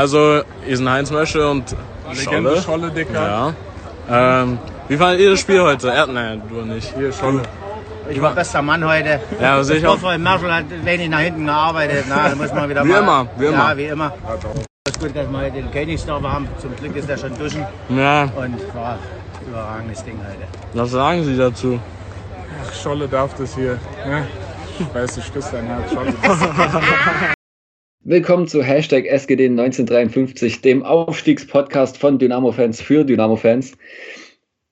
Also, ihr sind Heinz Mösche und Legende Scholle. Scholle, Dicker. Ja. Ähm, wie fandet ihr das Spiel heute? Er, nein, du nicht. Hier, Scholle. Ich war bester Mann heute. Ja, sehe ich auch. Sportfreund Marshall hat wenig nach hinten gearbeitet. Na, da muss man wieder Wie mal, immer, wie immer. Ja, wie immer. Es ist gut, dass wir heute den Königsdorf haben. Zum Glück ist er schon duschen. Ja, Und war ein überragendes Ding heute. was sagen Sie dazu? Ach, Scholle darf das hier. Ne? Ich weiß, ich küsse dein Herz. Scholle. Willkommen zu Hashtag SGD 1953, dem Aufstiegspodcast von Dynamo-Fans für Dynamo-Fans.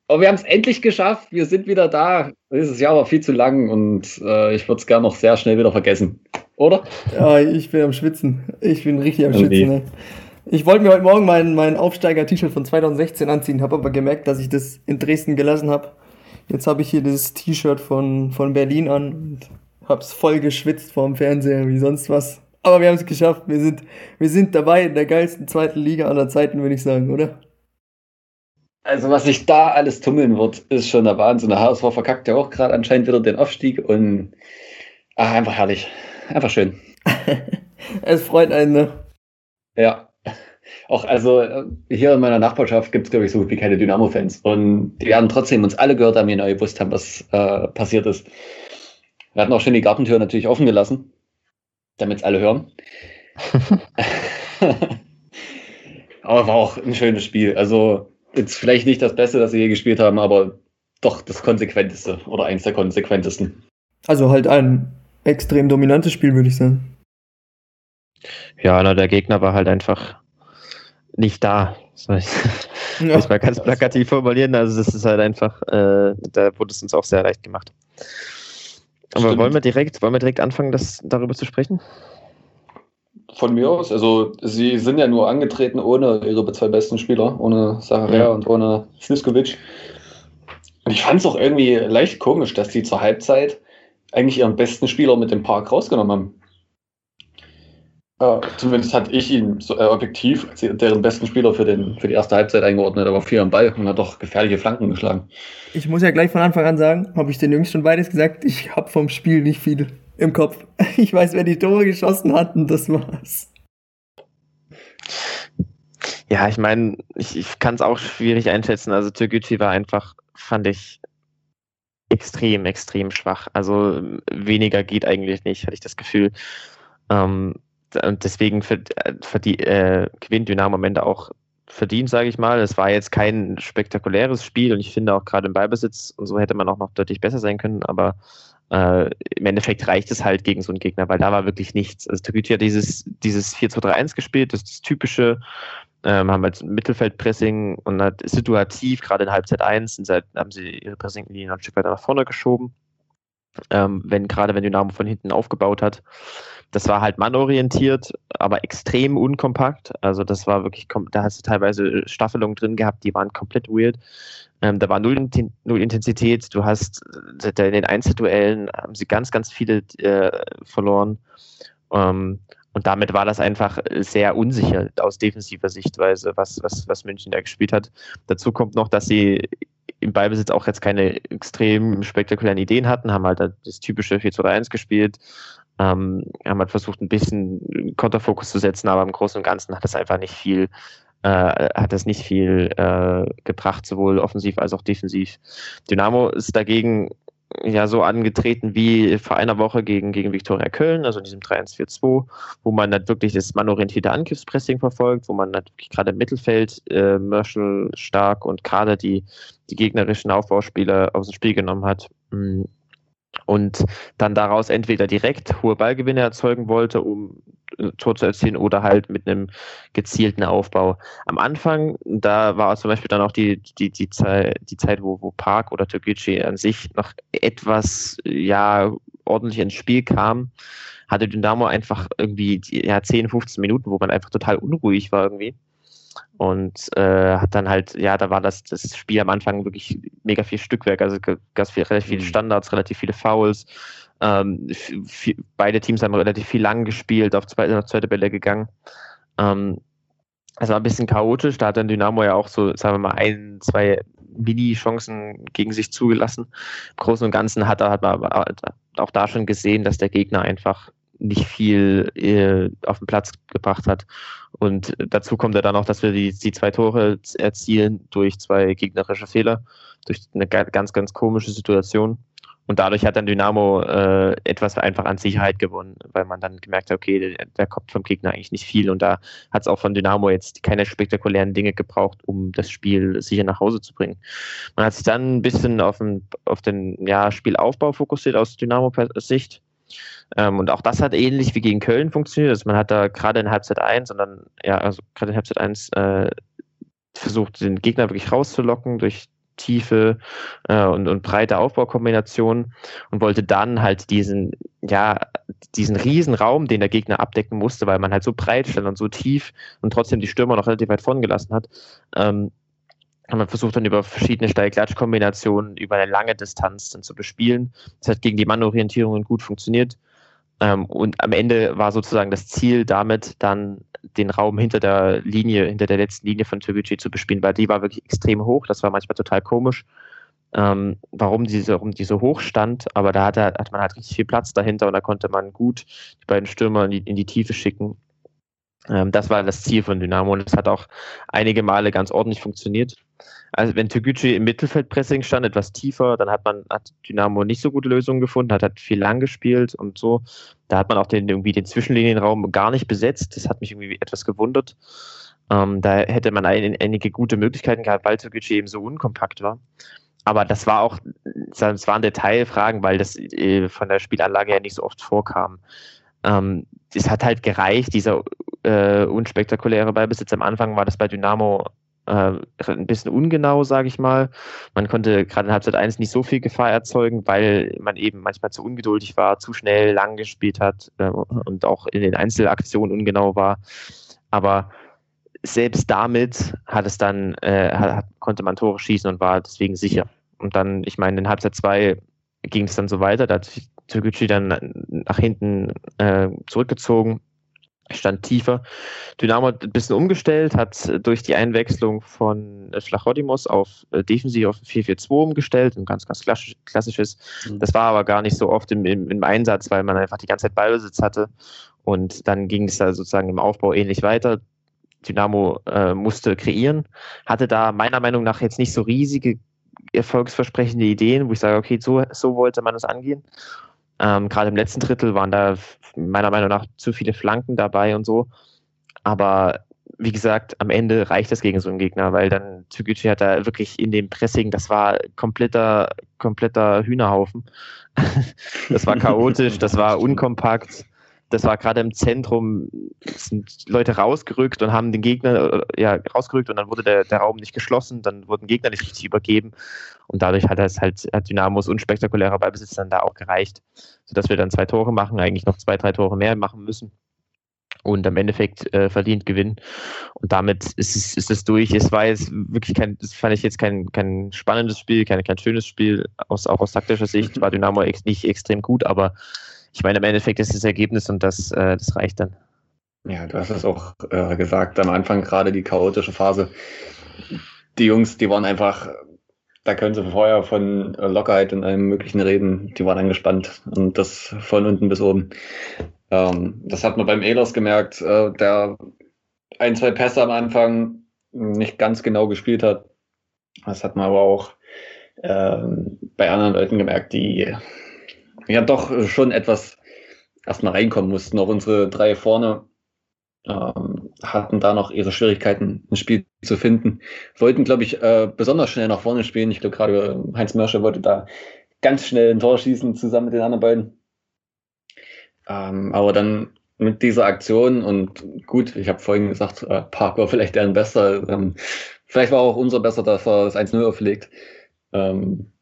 Und wir haben es endlich geschafft. Wir sind wieder da. Dieses Jahr war viel zu lang und äh, ich würde es gerne noch sehr schnell wieder vergessen. Oder? Ja, ich bin am Schwitzen. Ich bin richtig am Irgendwie. Schwitzen. Ne? Ich wollte mir heute Morgen mein, mein Aufsteiger-T-Shirt von 2016 anziehen, habe aber gemerkt, dass ich das in Dresden gelassen habe. Jetzt habe ich hier das T-Shirt von, von Berlin an und habe es voll geschwitzt vorm Fernseher, wie sonst was. Aber wir haben es geschafft. Wir sind, wir sind dabei in der geilsten zweiten Liga aller Zeiten, würde ich sagen, oder? Also, was sich da alles tummeln wird, ist schon der Wahnsinn. Der HSV verkackt ja auch gerade anscheinend wieder den Aufstieg und ah, einfach herrlich. Einfach schön. Es freut einen, ne? Ja. Auch also hier in meiner Nachbarschaft gibt es, glaube ich, so gut wie keine Dynamo-Fans. Und die werden trotzdem uns alle gehört haben, die neu gewusst haben, was äh, passiert ist. Wir hatten auch schon die Gartentür natürlich offen gelassen, damit es alle hören. aber war auch ein schönes Spiel. Also jetzt vielleicht nicht das Beste, das sie je gespielt haben, aber doch das konsequenteste oder eins der konsequentesten. Also halt ein extrem dominantes Spiel, würde ich sagen. Ja, na, der Gegner war halt einfach nicht da. Soll ich Ja. mal ganz plakativ formulieren. Also das ist halt einfach, äh, da wurde es uns auch sehr leicht gemacht. Aber Stimmt. wollen wir direkt, wollen wir direkt anfangen, das darüber zu sprechen? Von mir aus, also sie sind ja nur angetreten ohne ihre zwei besten Spieler, ohne Sacharia Ja. und ohne Sliskovic. Und ich fand es auch irgendwie leicht komisch, dass die zur Halbzeit eigentlich ihren besten Spieler mit dem Park rausgenommen haben. Äh, zumindest hatte ich ihn so, äh, objektiv als deren besten Spieler für, den, für die erste Halbzeit eingeordnet. Er war vier am Ball und hat doch gefährliche Flanken geschlagen. Ich muss ja gleich von Anfang an sagen, habe ich den Jungs schon beides gesagt, ich habe vom Spiel nicht viel im Kopf. Ich weiß, wer die Tore geschossen hat und das war's. Ja, ich meine, ich, ich kann es auch schwierig einschätzen. Also Türkgücü war einfach, fand ich, extrem, extrem schwach. Also weniger geht eigentlich nicht, hatte ich das Gefühl. Ähm, und deswegen für, für die, äh, gewinnt Dynamo am Ende auch verdient, sage ich mal. Es war jetzt kein spektakuläres Spiel und ich finde auch gerade im Ballbesitz und so hätte man auch noch deutlich besser sein können, aber äh, im Endeffekt reicht es halt gegen so einen Gegner, weil da war wirklich nichts. Also Türkgücü hat dieses, dieses 4-2-3-1 gespielt, das ist das typische, ähm, haben halt Mittelfeldpressing und hat situativ, gerade in Halbzeit 1, sind sie halt, haben sie ihre Pressinglinie ein Stück weiter nach vorne geschoben. Ähm, wenn, gerade wenn Dynamo von hinten aufgebaut hat. Das war halt mannorientiert, aber extrem unkompakt. Also das war wirklich, da hast du teilweise Staffelungen drin gehabt, die waren komplett weird. Ähm, da war null, null Intensität. Du hast äh, in den Einzelduellen haben sie ganz, ganz viele äh, verloren. Ähm, und damit war das einfach sehr unsicher aus defensiver Sichtweise, was, was, was München da gespielt hat. Dazu kommt noch, dass sie im Ballbesitz auch jetzt keine extrem spektakulären Ideen hatten, haben halt das typische 4 2 1 gespielt, ähm, haben halt versucht, ein bisschen Konterfokus zu setzen, aber im Großen und Ganzen hat das einfach nicht viel, äh, hat das nicht viel äh, gebracht, sowohl offensiv als auch defensiv. Dynamo ist dagegen ja so angetreten wie vor einer Woche gegen, gegen Viktoria Köln, also in diesem 3-1-4-2, wo man halt wirklich das mannorientierte Angriffspressing verfolgt, wo man halt gerade im Mittelfeld äh, Mörschel stark und gerade die, die gegnerischen Aufbauspieler aus dem Spiel genommen hat. Und dann daraus entweder direkt hohe Ballgewinne erzeugen wollte, um äh, Tor zu erzielen, oder halt mit einem gezielten Aufbau. Am Anfang, da war zum Beispiel dann auch die, die, die, Zeit, die Zeit, wo, wo Park oder Türkgücü an sich noch etwas ja, ordentlich ins Spiel kam, hatte Dynamo einfach irgendwie ja, 10, 15 Minuten, wo man einfach total unruhig war irgendwie. Und äh, hat dann halt, ja, da war das, das Spiel am Anfang wirklich mega viel Stückwerk, also ganz viel, relativ viele Mhm. Standards, relativ viele Fouls. Ähm, viel, beide Teams haben relativ viel lang gespielt, auf zweite, auf zweite Bälle gegangen. Ähm, es war ein bisschen chaotisch, da hat dann Dynamo ja auch so, sagen wir mal, ein, zwei Mini-Chancen gegen sich zugelassen. Im Großen und Ganzen hat hat man aber auch da schon gesehen, dass der Gegner einfach nicht viel äh, auf den Platz gebracht hat. Und dazu kommt ja dann noch, dass wir die, die zwei Tore erzielen durch zwei gegnerische Fehler, durch eine ganz, ganz komische Situation. Und dadurch hat dann Dynamo äh, etwas einfach an Sicherheit gewonnen, weil man dann gemerkt hat, okay, da kommt vom Gegner eigentlich nicht viel. Und da hat es auch von Dynamo jetzt keine spektakulären Dinge gebraucht, um das Spiel sicher nach Hause zu bringen. Man hat sich dann ein bisschen auf den, auf den ja, Spielaufbau fokussiert aus Dynamo-Sicht. Ähm, und auch das hat ähnlich wie gegen Köln funktioniert. Also man hat da gerade in Halbzeit 1, sondern ja, also gerade in Halbzeit 1 äh, versucht, den Gegner wirklich rauszulocken durch tiefe äh, und, und breite Aufbaukombinationen und wollte dann halt diesen, ja, diesen riesen Raum, den der Gegner abdecken musste, weil man halt so breit stand und so tief und trotzdem die Stürmer noch relativ weit vorn gelassen hat, ähm, haben wir versucht dann über verschiedene Steil-Klatsch-Kombinationen über eine lange Distanz dann zu bespielen. Das hat gegen die Mannorientierungen gut funktioniert. Ähm, und am Ende war sozusagen das Ziel damit dann den Raum hinter der Linie, hinter der letzten Linie von Türkgücü zu bespielen, weil die war wirklich extrem hoch. Das war manchmal total komisch, ähm, warum, diese, warum die so hoch stand. Aber da hatte, hat man halt richtig viel Platz dahinter und da konnte man gut die beiden Stürmer in die, in die Tiefe schicken. Ähm, das war das Ziel von Dynamo und es hat auch einige Male ganz ordentlich funktioniert. Also wenn Toguchi im Mittelfeldpressing stand, etwas tiefer, dann hat man hat Dynamo nicht so gute Lösungen gefunden, hat, hat viel lang gespielt und so. Da hat man auch den, irgendwie den Zwischenlinienraum gar nicht besetzt. Das hat mich irgendwie etwas gewundert. Ähm, da hätte man ein, einige gute Möglichkeiten gehabt, weil Toguchi eben so unkompakt war. Aber das war auch, das waren Detailfragen, weil das äh, von der Spielanlage her nicht so oft vorkam. Ähm, es hat halt gereicht, dieser äh, unspektakuläre Ballbesitz. Am Anfang war das bei Dynamo äh, ein bisschen ungenau, sage ich mal. Man konnte gerade in Halbzeit 1 nicht so viel Gefahr erzeugen, weil man eben manchmal zu ungeduldig war, zu schnell lang gespielt hat äh, und auch in den Einzelaktionen ungenau war. Aber selbst damit hat es dann, äh, hat, konnte man Tore schießen und war deswegen sicher. Und dann, ich meine, in Halbzeit 2 ging es dann so weiter, da hat sich Türkgücü dann nach hinten äh, zurückgezogen, stand tiefer. Dynamo hat ein bisschen umgestellt, hat durch die Einwechslung von Flachodimos auf äh, defensiv auf 4-4-2 umgestellt, ein ganz, ganz klassisches. Mhm. Das war aber gar nicht so oft im, im, im, Einsatz, weil man einfach die ganze Zeit Ballbesitz hatte. Und dann ging es da sozusagen im Aufbau ähnlich weiter. Dynamo äh, musste kreieren, hatte da meiner Meinung nach jetzt nicht so riesige erfolgsversprechende Ideen, wo ich sage, okay, so, so wollte man es angehen. Ähm, Gerade im letzten Drittel waren da meiner Meinung nach zu viele Flanken dabei und so. Aber wie gesagt, am Ende reicht das gegen so einen Gegner, weil dann Tsuguchi hat da wirklich in dem Pressing, das war kompletter, kompletter Hühnerhaufen. das war chaotisch, das war unkompakt das war gerade im Zentrum, sind Leute rausgerückt und haben den Gegner äh, ja, rausgerückt und dann wurde der, der Raum nicht geschlossen, dann wurden Gegner nicht richtig übergeben und dadurch hat es halt hat Dynamos unspektakulärer Ballbesitz dann da auch gereicht, sodass wir dann zwei Tore machen, eigentlich noch zwei, drei Tore mehr machen müssen und am Endeffekt äh, verdient gewinnen. Und damit ist es, ist es durch. Es war jetzt wirklich kein, das fand ich jetzt kein, kein spannendes Spiel, kein, kein schönes Spiel, aus, auch aus taktischer Sicht war Dynamo ex, nicht extrem gut, aber ich meine, im Endeffekt ist das Ergebnis und das, äh, das reicht dann. Ja, du hast es auch äh, gesagt, am Anfang gerade die chaotische Phase. Die Jungs, die waren einfach, da können sie vorher von Lockerheit und allem möglichen reden, die waren angespannt und das von unten bis oben. Ähm, das hat man beim Ehlers gemerkt, äh, der ein, zwei Pässe am Anfang nicht ganz genau gespielt hat. Das hat man aber auch äh, bei anderen Leuten gemerkt, die ja doch schon etwas erstmal reinkommen mussten. Auch unsere drei vorne ähm, hatten da noch ihre Schwierigkeiten, ein Spiel zu finden. Wollten, glaube ich, äh, besonders schnell nach vorne spielen. Ich glaube, gerade äh, Heinz Mörscher wollte da ganz schnell ein Tor schießen, zusammen mit den anderen beiden. Ähm, aber dann mit dieser Aktion und gut, ich habe vorhin gesagt, äh, Park war vielleicht deren Bester. Ähm, vielleicht war auch unser Besser, dass er das 1-0 auflegt. Ähm,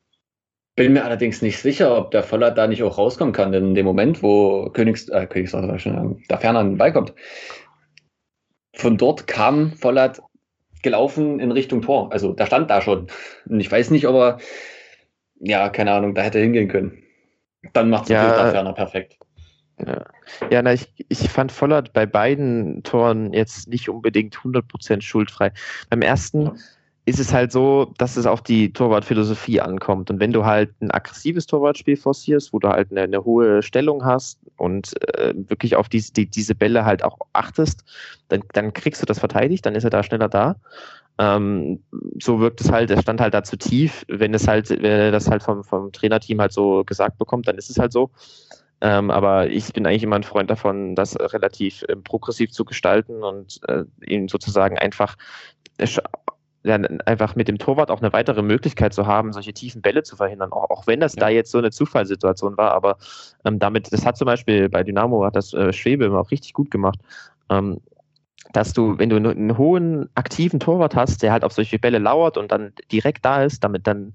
bin mir allerdings nicht sicher, ob der Voller da nicht auch rauskommen kann, denn in dem Moment, wo Königs, äh, Königsdorf, schon, da Ferner an den Ball kommt, von dort kam Vollert gelaufen in Richtung Tor. Also da stand da schon. Und ich weiß nicht, ob er, ja, keine Ahnung, da hätte hingehen können. Dann macht es ja, da Ferner perfekt. Ja, ja na, ich, ich fand Vollert bei beiden Toren jetzt nicht unbedingt 100% schuldfrei. Beim ersten ist es halt so, dass es auf die Torwartphilosophie ankommt. Und wenn du halt ein aggressives Torwartspiel forcierst, wo du halt eine, eine hohe Stellung hast und äh, wirklich auf diese, die, diese Bälle halt auch achtest, dann, dann kriegst du das verteidigt, dann ist er da schneller da. Ähm, so wirkt es halt, er stand halt da zu tief. Wenn es halt, wenn er das halt vom, vom Trainerteam halt so gesagt bekommt, dann ist es halt so. Ähm, aber ich bin eigentlich immer ein Freund davon, das relativ äh, progressiv zu gestalten und äh, ihn sozusagen einfach ja, einfach mit dem Torwart auch eine weitere Möglichkeit zu haben, solche tiefen Bälle zu verhindern, auch, auch wenn das ja. da jetzt so eine Zufallssituation war, aber ähm, damit, das hat zum Beispiel bei Dynamo hat das äh, Schwebe immer auch richtig gut gemacht. Ähm, dass du, wenn du einen hohen aktiven Torwart hast, der halt auf solche Bälle lauert und dann direkt da ist, damit dann,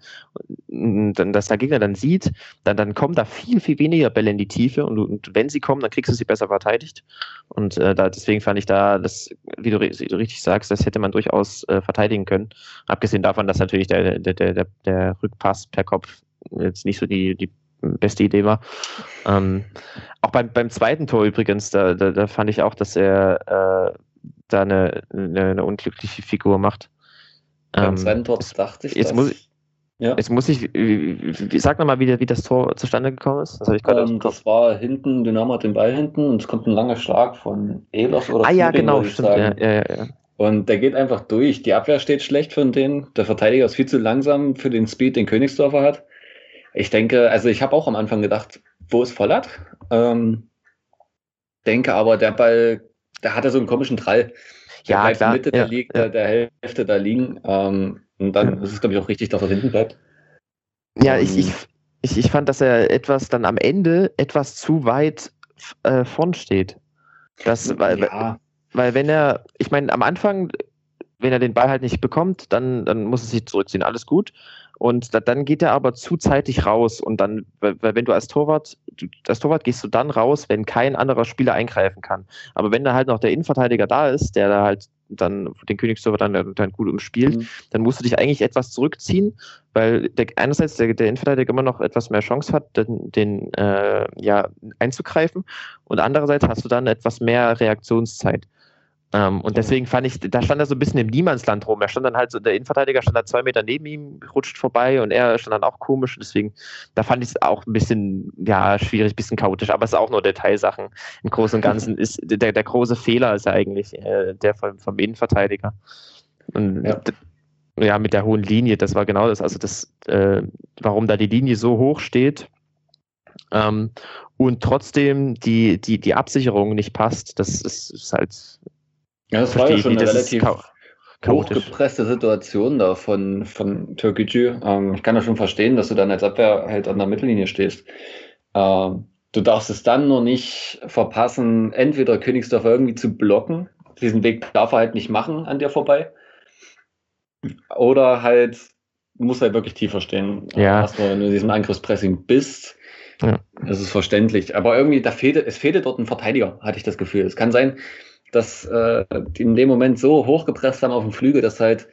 dann dass der Gegner dann sieht, dann, dann kommen da viel, viel weniger Bälle in die Tiefe und, und wenn sie kommen, dann kriegst du sie besser verteidigt. Und äh, da, deswegen fand ich da, das, wie du, wie du richtig sagst, das hätte man durchaus äh, verteidigen können. Abgesehen davon, dass natürlich der, der, der, der Rückpass per Kopf jetzt nicht so die, die beste Idee war. Ähm, auch beim, beim zweiten Tor übrigens, da, da, da fand ich auch, dass er äh, da eine, eine, eine unglückliche Figur macht. Beim ähm, Tor dachte ich, jetzt muss ich, ja. Jetzt muss ich, wie, sag nochmal, wie, wie das Tor zustande gekommen ist. Das, ich ähm, das war hinten, Dynamo hat den Ball hinten und es kommt ein langer Schlag von Elos oder Ah Führing, ja, genau, stimmt. Ja, ja, ja, Und der geht einfach durch. Die Abwehr steht schlecht von denen. Der Verteidiger ist viel zu langsam für den Speed, den Königsdorfer hat. Ich denke, also ich habe auch am Anfang gedacht, wo ist Vollert? Ähm, denke aber, der Ball da hat er so einen komischen Trall. Der ja, klar. Mitte ja, der, liegt, ja. der Hälfte da liegen. Ähm, und dann ja. ist es, glaube ich, auch richtig, dass er hinten bleibt. Ja, ich, ich, ich, ich fand, dass er etwas dann am Ende etwas zu weit äh, vorn steht. Das, weil, ja. weil wenn er, ich meine, am Anfang, wenn er den Ball halt nicht bekommt, dann, dann muss er sich zurückziehen, alles gut. Und da, dann geht er aber zu zeitig raus. Und dann, weil, wenn du als Torwart, du, als Torwart gehst du dann raus, wenn kein anderer Spieler eingreifen kann. Aber wenn da halt noch der Innenverteidiger da ist, der da halt dann den Königstorwart dann, dann gut umspielt, mhm. dann musst du dich eigentlich etwas zurückziehen, weil der, einerseits der, der Innenverteidiger immer noch etwas mehr Chance hat, den, den äh, ja, einzugreifen und andererseits hast du dann etwas mehr Reaktionszeit. Ähm, und deswegen fand ich, da stand er so ein bisschen im Niemandsland rum. Er stand dann halt so, der Innenverteidiger stand da zwei Meter neben ihm, rutscht vorbei und er stand dann auch komisch. Deswegen, da fand ich es auch ein bisschen, ja, schwierig, ein bisschen chaotisch, aber es ist auch nur Detailsachen. Im Großen und Ganzen ist der, der große Fehler ist ja eigentlich äh, der vom, vom Innenverteidiger. Und ja. ja. mit der hohen Linie, das war genau das, also das, äh, warum da die Linie so hoch steht. Ähm, und trotzdem die, die, die Absicherung nicht passt, das ist, ist halt ja, das war ja schon eine relativ hochgepresste Situation da von, von Türkgücü. Ähm, ich kann ja schon verstehen, dass du dann als Abwehr halt an der Mittellinie stehst. Ähm, du darfst es dann nur nicht verpassen, entweder Königsdorf irgendwie zu blocken. Diesen Weg darf er halt nicht machen an dir vorbei. Oder halt, muss halt wirklich tiefer stehen. Ja. Erst wenn du in diesem Angriffspressing bist, ja. das ist verständlich. Aber irgendwie, da fehlte, es fehlte dort ein Verteidiger, hatte ich das Gefühl. Es kann sein, dass äh, die in dem Moment so hochgepresst haben auf dem Flügel, dass halt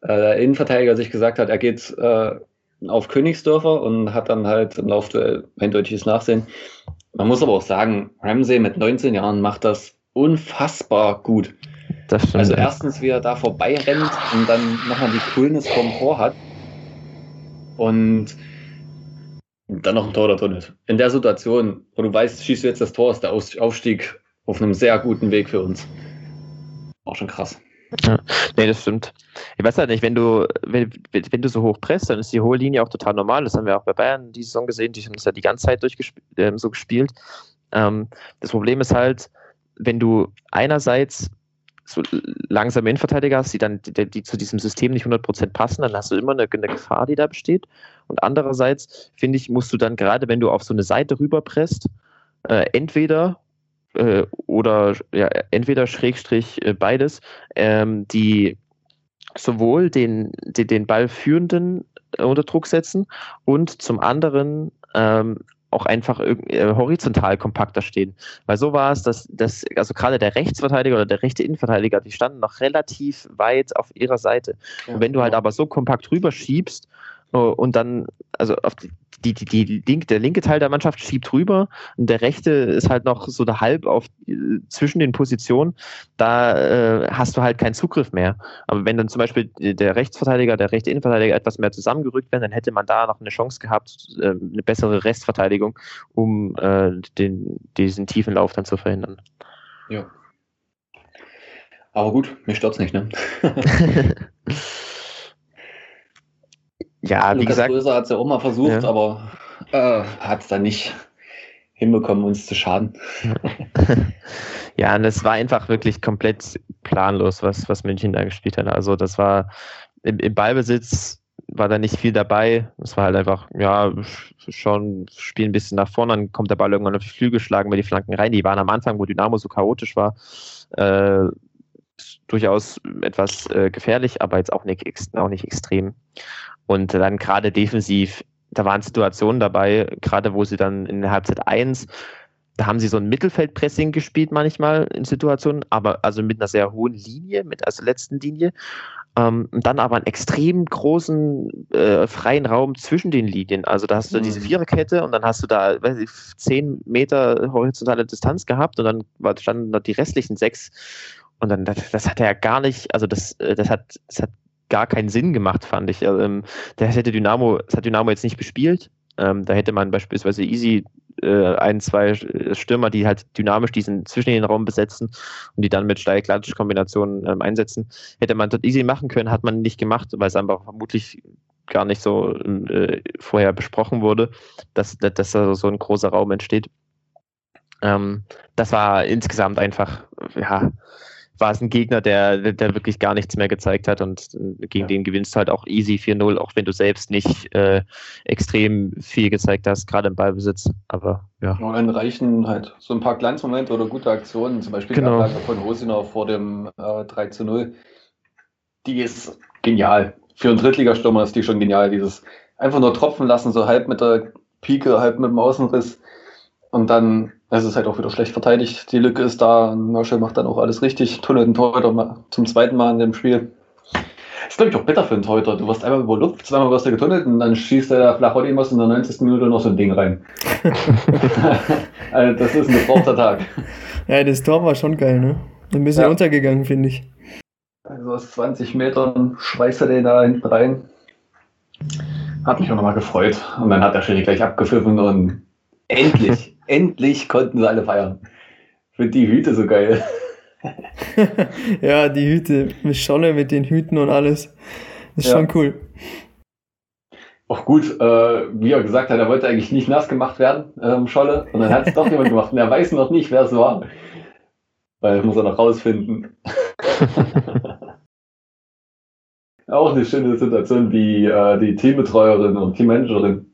äh, der Innenverteidiger sich gesagt hat, er geht äh, auf Königsdörfer und hat dann halt im Laufduell eindeutiges Nachsehen. Man muss aber auch sagen, Ramsey mit 19 Jahren macht das unfassbar gut. Das stimmt, also erstens, wie er da vorbei rennt und dann nochmal die Coolness vom Tor hat. Und dann noch ein Tor da drin ist. In der Situation, wo du weißt, schießt du jetzt das Tor, ist der Aufstieg auf einem sehr guten Weg für uns. Auch schon krass. Ja, nee, das stimmt. Ich weiß halt nicht, wenn du, wenn, wenn du so hoch presst, dann ist die hohe Linie auch total normal. Das haben wir auch bei Bayern die Saison gesehen. Die haben es ja die ganze Zeit durchgespielt, äh, so gespielt. Ähm, das Problem ist halt, wenn du einerseits so langsame Innenverteidiger hast, die dann die, die zu diesem System nicht 100% passen, dann hast du immer eine, eine Gefahr, die da besteht. Und andererseits, finde ich, musst du dann gerade, wenn du auf so eine Seite rüberpresst, äh, entweder äh, oder ja, entweder Schrägstrich äh, beides, ähm, die sowohl den, den, den Ballführenden äh, unter Druck setzen und zum anderen ähm, auch einfach äh, horizontal kompakter stehen. Weil so war es, dass, dass also gerade der Rechtsverteidiger oder der rechte Innenverteidiger, die standen noch relativ weit auf ihrer Seite. Ja, und wenn du halt genau. aber so kompakt rüberschiebst uh, und dann, also auf die, die, die, die link, der linke Teil der Mannschaft schiebt rüber und der rechte ist halt noch so der halb auf äh, zwischen den Positionen. Da äh, hast du halt keinen Zugriff mehr. Aber wenn dann zum Beispiel der Rechtsverteidiger, der rechte Innenverteidiger etwas mehr zusammengerückt werden, dann hätte man da noch eine Chance gehabt, äh, eine bessere Restverteidigung, um äh, den, diesen tiefen Lauf dann zu verhindern. Ja. Aber gut, mir stört's nicht, ne? ja, wie Lukas gesagt. Größer hat es ja auch mal versucht, Ja. aber äh, hat es dann nicht hinbekommen, uns zu schaden. Ja, und es war einfach wirklich komplett planlos, was, was München da gespielt hat. Also das war im, im Ballbesitz war da nicht viel dabei. Es war halt einfach, ja, sch- schon spielen ein bisschen nach vorne, dann kommt der Ball irgendwann auf die Flügel, schlagen wir die Flanken rein. Die waren am Anfang, wo Dynamo so chaotisch war, äh, durchaus etwas äh, gefährlich, aber jetzt auch nicht, auch nicht extrem. Und dann gerade defensiv, da waren Situationen dabei, gerade wo sie dann in der Halbzeit 1 da haben sie so ein Mittelfeldpressing gespielt manchmal in Situationen, aber also mit einer sehr hohen Linie, mit also letzten Linie. Ähm, und dann aber einen extrem großen äh, freien Raum zwischen den Linien. Also da hast du Mhm. diese Viererkette und dann hast du da, weiß ich, zehn Meter horizontale Distanz gehabt und dann standen noch die restlichen sechs. Und dann, das, das hat er ja gar nicht, also das, äh, das hat, das hat gar keinen Sinn gemacht, fand ich. Also, Ähm, das hätte Dynamo, das hat Dynamo jetzt nicht bespielt. Ähm, da hätte man beispielsweise easy äh, ein, zwei äh, Stürmer, die halt dynamisch diesen zwischen den Raum besetzen und die dann mit Steil-Klatsch-Kombinationen ähm, einsetzen, hätte man dort easy machen können, hat man nicht gemacht, weil es einfach vermutlich gar nicht so äh, vorher besprochen wurde, dass, dass da so ein großer Raum entsteht. Ähm, das war insgesamt einfach, ja, war es ein Gegner, der, der wirklich gar nichts mehr gezeigt hat und äh, gegen den gewinnst du halt auch easy 4-0, auch wenn du selbst nicht äh, extrem viel gezeigt hast, gerade im Ballbesitz. Aber ja. Und dann reichen halt so ein paar Glanzmomente oder gute Aktionen, zum Beispiel Genau. die Ablage von Rosinov vor dem äh, 3 zu 0. Die ist genial. Für einen Drittligastürmer ist die schon genial. Dieses einfach nur tropfen lassen, so halb mit der Pike, halb mit dem Außenriss. Und dann, es ist halt auch wieder schlecht verteidigt. Die Lücke ist da. und Merschel macht dann auch alles richtig. Tunnelt den Torhüter mal zum zweiten Mal in dem Spiel. Ist, glaube ich, auch bitter für einen Torhüter. Du wirst einmal über Luft, zweimal wirst du getunnelt und dann schießt der Flachottimos in der 90. Minute noch so ein Ding rein. also das ist ein gebrauchter Tag. Ja, das Tor war schon geil, ne? Ein bisschen Ja. untergegangen, finde ich. Also aus 20 Metern schweißt er den da hinten rein. Hat mich auch nochmal gefreut. Und dann hat der Schiri gleich abgepfiffen und endlich, endlich konnten sie alle feiern. Finde die Hüte so geil. ja, die Hüte, mit Scholle, mit den Hüten und alles. Ist Ja. schon cool. Auch gut, äh, wie er gesagt hat, er wollte eigentlich nicht nass gemacht werden, ähm, Scholle. Und dann hat es doch jemand gemacht. Und er weiß noch nicht, wer es war. Weil das muss er noch rausfinden. Auch eine schöne Situation, wie äh, die Teambetreuerin und Teammanagerin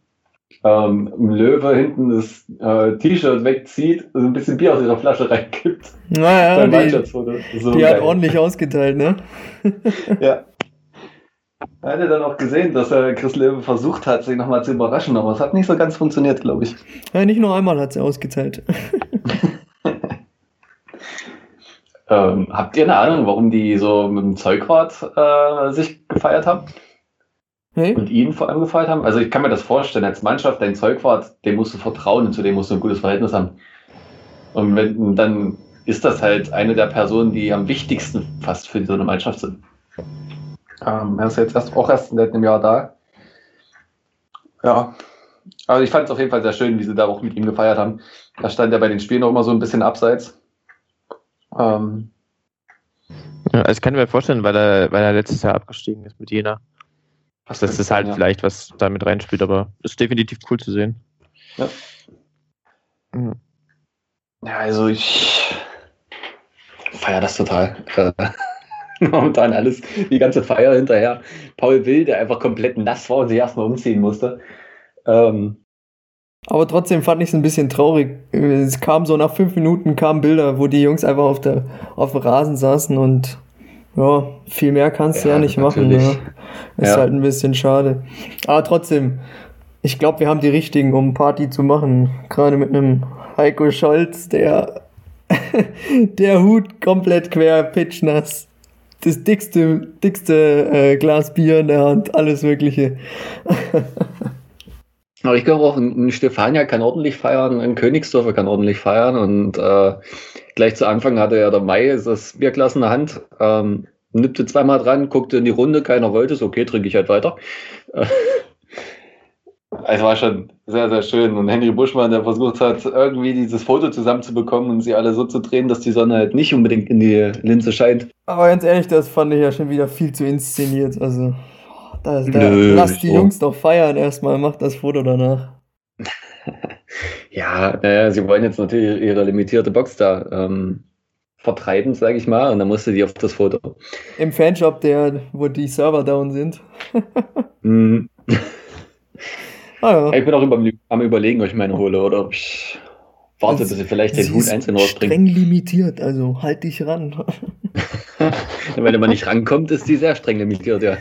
ähm, Löwe hinten das äh, T-Shirt wegzieht, so ein bisschen Bier aus ihrer Flasche reinkippt. Naja, die. So die hat ordentlich ausgeteilt, ne? Ja. Er hatte dann auch gesehen, dass er Chris Löwe versucht hat, sich nochmal zu überraschen, aber es hat nicht so ganz funktioniert, glaube ich. Ja, nicht nur einmal hat sie ausgeteilt. Ähm, habt ihr eine Ahnung, warum die so mit dem Zeugwart äh, sich gefeiert haben? Hey? Und ihn vor allem gefeiert haben? Also ich kann mir das vorstellen, als Mannschaft, dein Zeugwart, dem musst du vertrauen und zu dem musst du ein gutes Verhältnis haben. Und wenn, dann ist das halt eine der Personen, die am wichtigsten fast für so eine Mannschaft sind. Ähm, er ist jetzt erst, auch erst seit einem Jahr da. Ja, also ich fand es auf jeden Fall sehr schön, wie sie da auch mit ihm gefeiert haben. Da stand er bei den Spielen auch immer so ein bisschen abseits. Ähm, Ja, also ich kann mir vorstellen, weil er, weil er letztes Jahr abgestiegen ist mit Jena. Was Das ist halt ja. vielleicht, was damit reinspielt, aber ist definitiv cool zu sehen. Ja. Mhm. Ja, also ich feiere das total. Äh, Momentan alles, die ganze Feier hinterher. Paul Will, der einfach komplett nass war und sich erstmal umziehen musste. Ähm, Aber trotzdem fand ich es ein bisschen traurig. Es kam so nach fünf Minuten kamen Bilder, wo die Jungs einfach auf, der, auf dem Rasen saßen und ja, viel mehr kannst du Ja, ja nicht machen. natürlich. Ja. Ist halt ein bisschen schade. Aber trotzdem, ich glaube, wir haben die richtigen, um Party zu machen. Gerade mit einem Heiko Scholz, der der Hut komplett quer, pitchnass. Das dickste, dickste äh, Glas Bier in der Hand, alles Mögliche. Aber ich glaube auch, ein Stefania kann ordentlich feiern, ein Königsdorfer kann ordentlich feiern und äh, gleich zu Anfang hatte ja der Mai das Bierglas in der Hand, ähm, nippte zweimal dran, guckte in die Runde, keiner wollte es, okay, trinke ich halt weiter. Es war schon sehr, sehr schön. Und Henry Buschmann, der versucht hat, irgendwie dieses Foto zusammenzubekommen und sie alle so zu drehen, dass die Sonne halt nicht unbedingt in die Linse scheint. Aber ganz ehrlich, das fand ich ja schon wieder viel zu inszeniert. Also, da, da Nö, lass die so. Jungs doch feiern erstmal, macht das Foto danach. ja, naja, sie wollen jetzt natürlich ihre limitierte Box da ähm, vertreiben, sage ich mal, und dann musste die auf das Foto. Im Fanshop, der, wo die Server down sind. mhm. Ah, ja. Ich bin auch über, am überlegen, ob ich meine hole oder ob ich warte, bis ich vielleicht den Hut einzeln rausbringe. Streng limitiert, also halt dich ran. Wenn man nicht rankommt, ist die sehr streng limitiert, ja.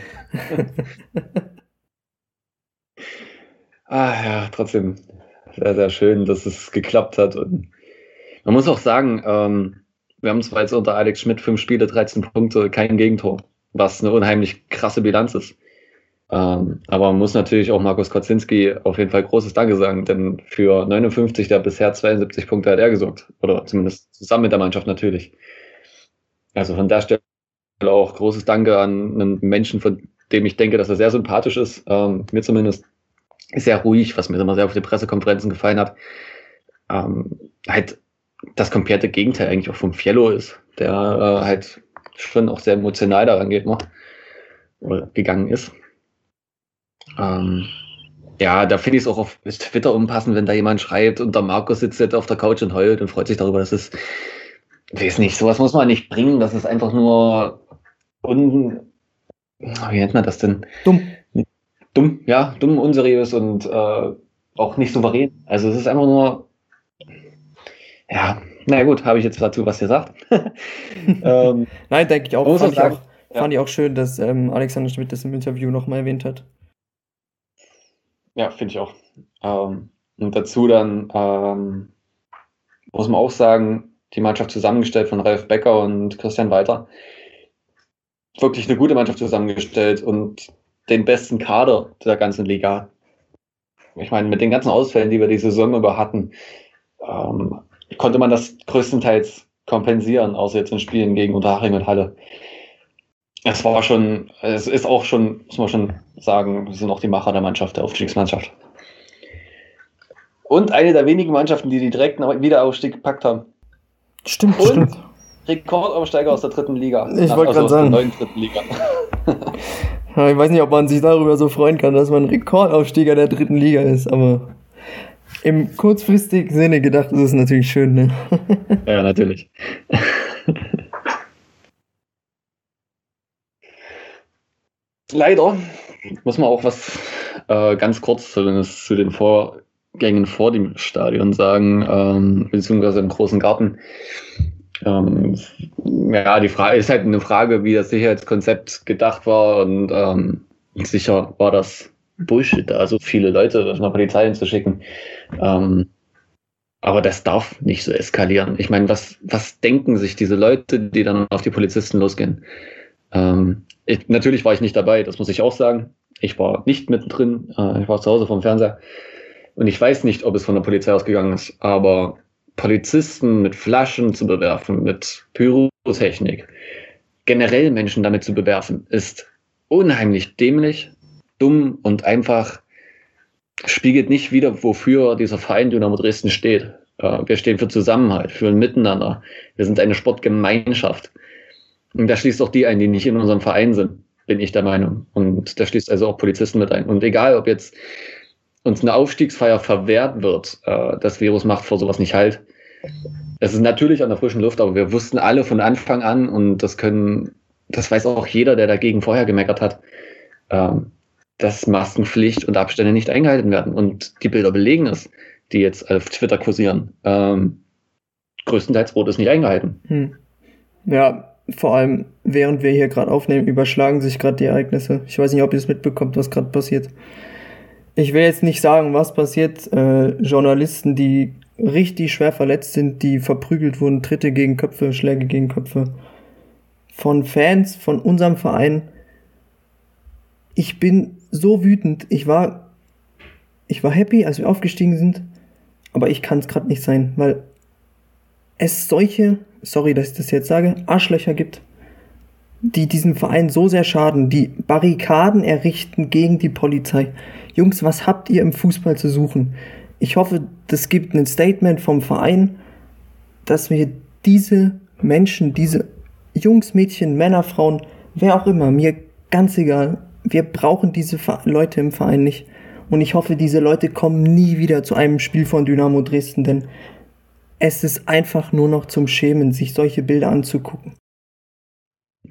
ah ja, trotzdem sehr, sehr schön, dass es geklappt hat. Und man muss auch sagen, ähm, wir haben zwar jetzt unter Alex Schmidt fünf Spiele, 13 Punkte, kein Gegentor, was eine unheimlich krasse Bilanz ist. Ähm, aber man muss natürlich auch Markus Kocinski auf jeden Fall großes Danke sagen, denn für 59 der bisher 72 Punkte hat er gesorgt. Oder zumindest zusammen mit der Mannschaft natürlich. Also von der Stelle auch großes Danke an einen Menschen, von dem ich denke, dass er sehr sympathisch ist. Ähm, mir zumindest sehr ruhig, was mir immer sehr auf den Pressekonferenzen gefallen hat. Ähm, halt das komplette Gegenteil eigentlich auch vom Fiello ist, der äh, halt schon auch sehr emotional daran geht, noch, oder gegangen ist. Ähm, ja, da finde ich es auch auf Twitter unpassend, wenn da jemand schreibt und der Markus sitzt jetzt auf der Couch und heult und freut sich darüber, dass es, weiß nicht, sowas muss man nicht bringen, das ist einfach nur un, wie nennt man das denn? Dumm. Dumm, ja, dumm, unseriös und äh, auch nicht souverän. Also es ist einfach nur, ja, naja gut, habe ich jetzt dazu was gesagt. ähm, Nein, denke ich auch. Fand, ich auch, ja. fand ich auch schön, dass ähm, Alexander Schmidt das im Interview nochmal erwähnt hat. Ja, finde ich auch. Ähm, und dazu dann ähm, muss man auch sagen, die Mannschaft zusammengestellt von Ralf Becker und Christian Walter. Wirklich eine gute Mannschaft zusammengestellt und den besten Kader der ganzen Liga. Ich meine, mit den ganzen Ausfällen, die wir die Saison über hatten, ähm, konnte man das größtenteils kompensieren, außer jetzt in Spielen gegen Unterhaching und Halle. Es war schon, es ist auch schon, muss man schon sagen, sind auch die Macher der Mannschaft, der Aufstiegsmannschaft. Und eine der wenigen Mannschaften, die die direkten Wiederaufstieg gepackt haben. Stimmt, Und stimmt. Rekordaufsteiger aus der dritten Liga. Ich wollte gerade sagen. Der neuen dritten Liga. ich weiß nicht, ob man sich darüber so freuen kann, dass man Rekordaufsteiger der dritten Liga ist, aber im kurzfristigen Sinne gedacht ist es natürlich schön, ne? ja, natürlich. Leider muss man auch was äh, ganz kurz zumindest zu den Vorgängen vor dem Stadion sagen, ähm, beziehungsweise im großen Garten. Ähm, ja, die Frage ist halt eine Frage, wie das Sicherheitskonzept gedacht war und ähm, sicher war das Bullshit, da so viele Leute durch eine Polizei hinzuschicken. Ähm, aber das darf nicht so eskalieren. Ich meine, was, was denken sich diese Leute, die dann auf die Polizisten losgehen? Ähm, ich, natürlich war ich nicht dabei, das muss ich auch sagen. Ich war nicht mittendrin, äh, ich war zu Hause vom Fernseher. Und ich weiß nicht, ob es von der Polizei ausgegangen ist, aber Polizisten mit Flaschen zu bewerfen, mit Pyrotechnik, generell Menschen damit zu bewerfen, ist unheimlich dämlich, dumm und einfach spiegelt nicht wieder, wofür dieser Verein Dynamo Dresden steht. Äh, wir stehen für Zusammenhalt, für ein Miteinander. Wir sind eine Sportgemeinschaft. Und da schließt auch die ein, die nicht in unserem Verein sind, bin ich der Meinung. Und da schließt also auch Polizisten mit ein. Und egal, ob jetzt uns eine Aufstiegsfeier verwehrt wird, äh, das Virus macht vor sowas nicht halt. Es ist natürlich an der frischen Luft, aber wir wussten alle von Anfang an, und das können, das weiß auch jeder, der dagegen vorher gemeckert hat, ähm, dass Maskenpflicht und Abstände nicht eingehalten werden. Und die Bilder belegen es, die jetzt auf Twitter kursieren. Ähm, größtenteils wurde es nicht eingehalten. Hm. Ja, vor allem während wir hier gerade aufnehmen, überschlagen sich gerade die Ereignisse. Ich weiß nicht, ob ihr es mitbekommt, was gerade passiert. Ich will jetzt nicht sagen, was passiert. Äh, Journalisten, die richtig schwer verletzt sind, die verprügelt wurden, Tritte gegen Köpfe, Schläge gegen Köpfe. Von Fans, von unserem Verein. Ich bin so wütend. Ich war ich war happy, als wir aufgestiegen sind, aber ich kann es gerade nicht sein, weil es solche, sorry, dass ich das jetzt sage, Arschlöcher gibt, die diesem Verein so sehr schaden, die Barrikaden errichten gegen die Polizei. Jungs, was habt ihr im Fußball zu suchen? Ich hoffe, das gibt ein Statement vom Verein, dass wir diese Menschen, diese Jungs, Mädchen, Männer, Frauen, wer auch immer, mir ganz egal, wir brauchen diese Leute im Verein nicht. Und ich hoffe, diese Leute kommen nie wieder zu einem Spiel von Dynamo Dresden, denn es ist einfach nur noch zum Schämen, sich solche Bilder anzugucken.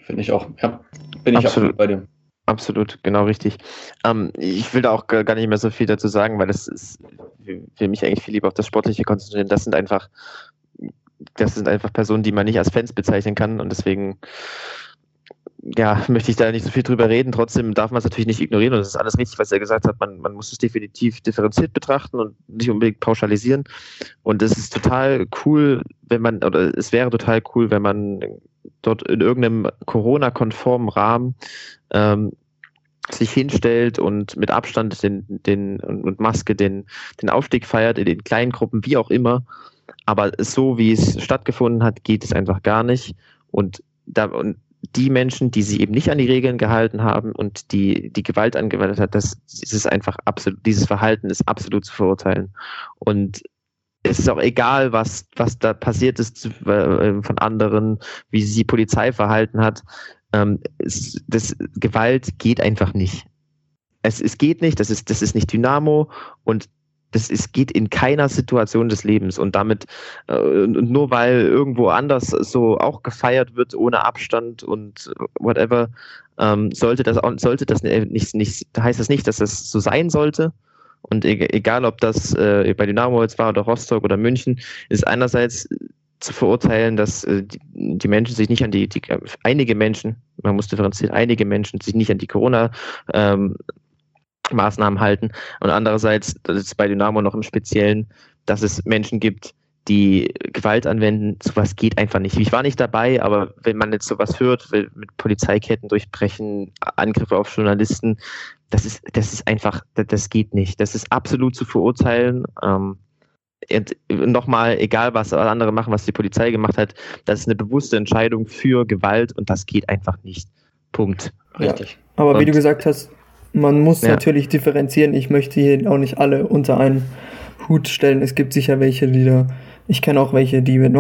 Finde ich auch. Ja, bin ich absolut bei dir. Absolut, genau richtig. Ähm, ich will da auch gar nicht mehr so viel dazu sagen, weil das ist, will mich eigentlich viel lieber auf das Sportliche konzentrieren. Das sind einfach, das sind einfach Personen, die man nicht als Fans bezeichnen kann und deswegen ja, möchte ich da nicht so viel drüber reden. Trotzdem darf man es natürlich nicht ignorieren und das ist alles richtig, was er gesagt hat. Man, man muss es definitiv differenziert betrachten und nicht unbedingt pauschalisieren. Und es ist total cool, wenn man, oder es wäre total cool, wenn man dort in irgendeinem Corona-konformen Rahmen ähm, sich hinstellt und mit Abstand den, den und Maske den, den Aufstieg feiert, in den kleinen Gruppen, wie auch immer. Aber so wie es stattgefunden hat, geht es einfach gar nicht. Und da, und die Menschen, die sich eben nicht an die Regeln gehalten haben und die die Gewalt angewendet hat, das, das ist einfach absolut, dieses Verhalten ist absolut zu verurteilen. Und es ist auch egal, was, was da passiert ist äh, von anderen, wie die Polizei verhalten hat. Ähm, es, das, Gewalt geht einfach nicht. Es, es geht nicht, das ist, das ist nicht Dynamo und das ist, geht in keiner Situation des Lebens und damit äh, nur weil irgendwo anders so auch gefeiert wird ohne Abstand und whatever ähm, sollte das sollte das nicht, nicht heißt das nicht, dass das so sein sollte und e egal ob das äh, bei Dynamo jetzt war oder Rostock oder München ist einerseits zu verurteilen, dass äh, die, Menschen sich nicht an die, die einige Menschen man muss differenzieren einige Menschen sich nicht an die Corona ähm, Maßnahmen halten. Und andererseits, das ist bei Dynamo noch im Speziellen, dass es Menschen gibt, die Gewalt anwenden, sowas geht einfach nicht. Ich war nicht dabei, aber wenn man jetzt sowas hört, mit Polizeiketten durchbrechen, Angriffe auf Journalisten, das ist, das ist einfach, das geht nicht. Das ist absolut zu verurteilen. Ähm, Nochmal, egal was andere machen, was die Polizei gemacht hat, das ist eine bewusste Entscheidung für Gewalt und das geht einfach nicht. Punkt. Richtig. Ja, aber und, wie du gesagt hast, man muss ja. natürlich differenzieren. Ich möchte hier auch nicht alle unter einen Hut stellen. Es gibt sicher welche, die da. Ich kenne auch welche, die mit,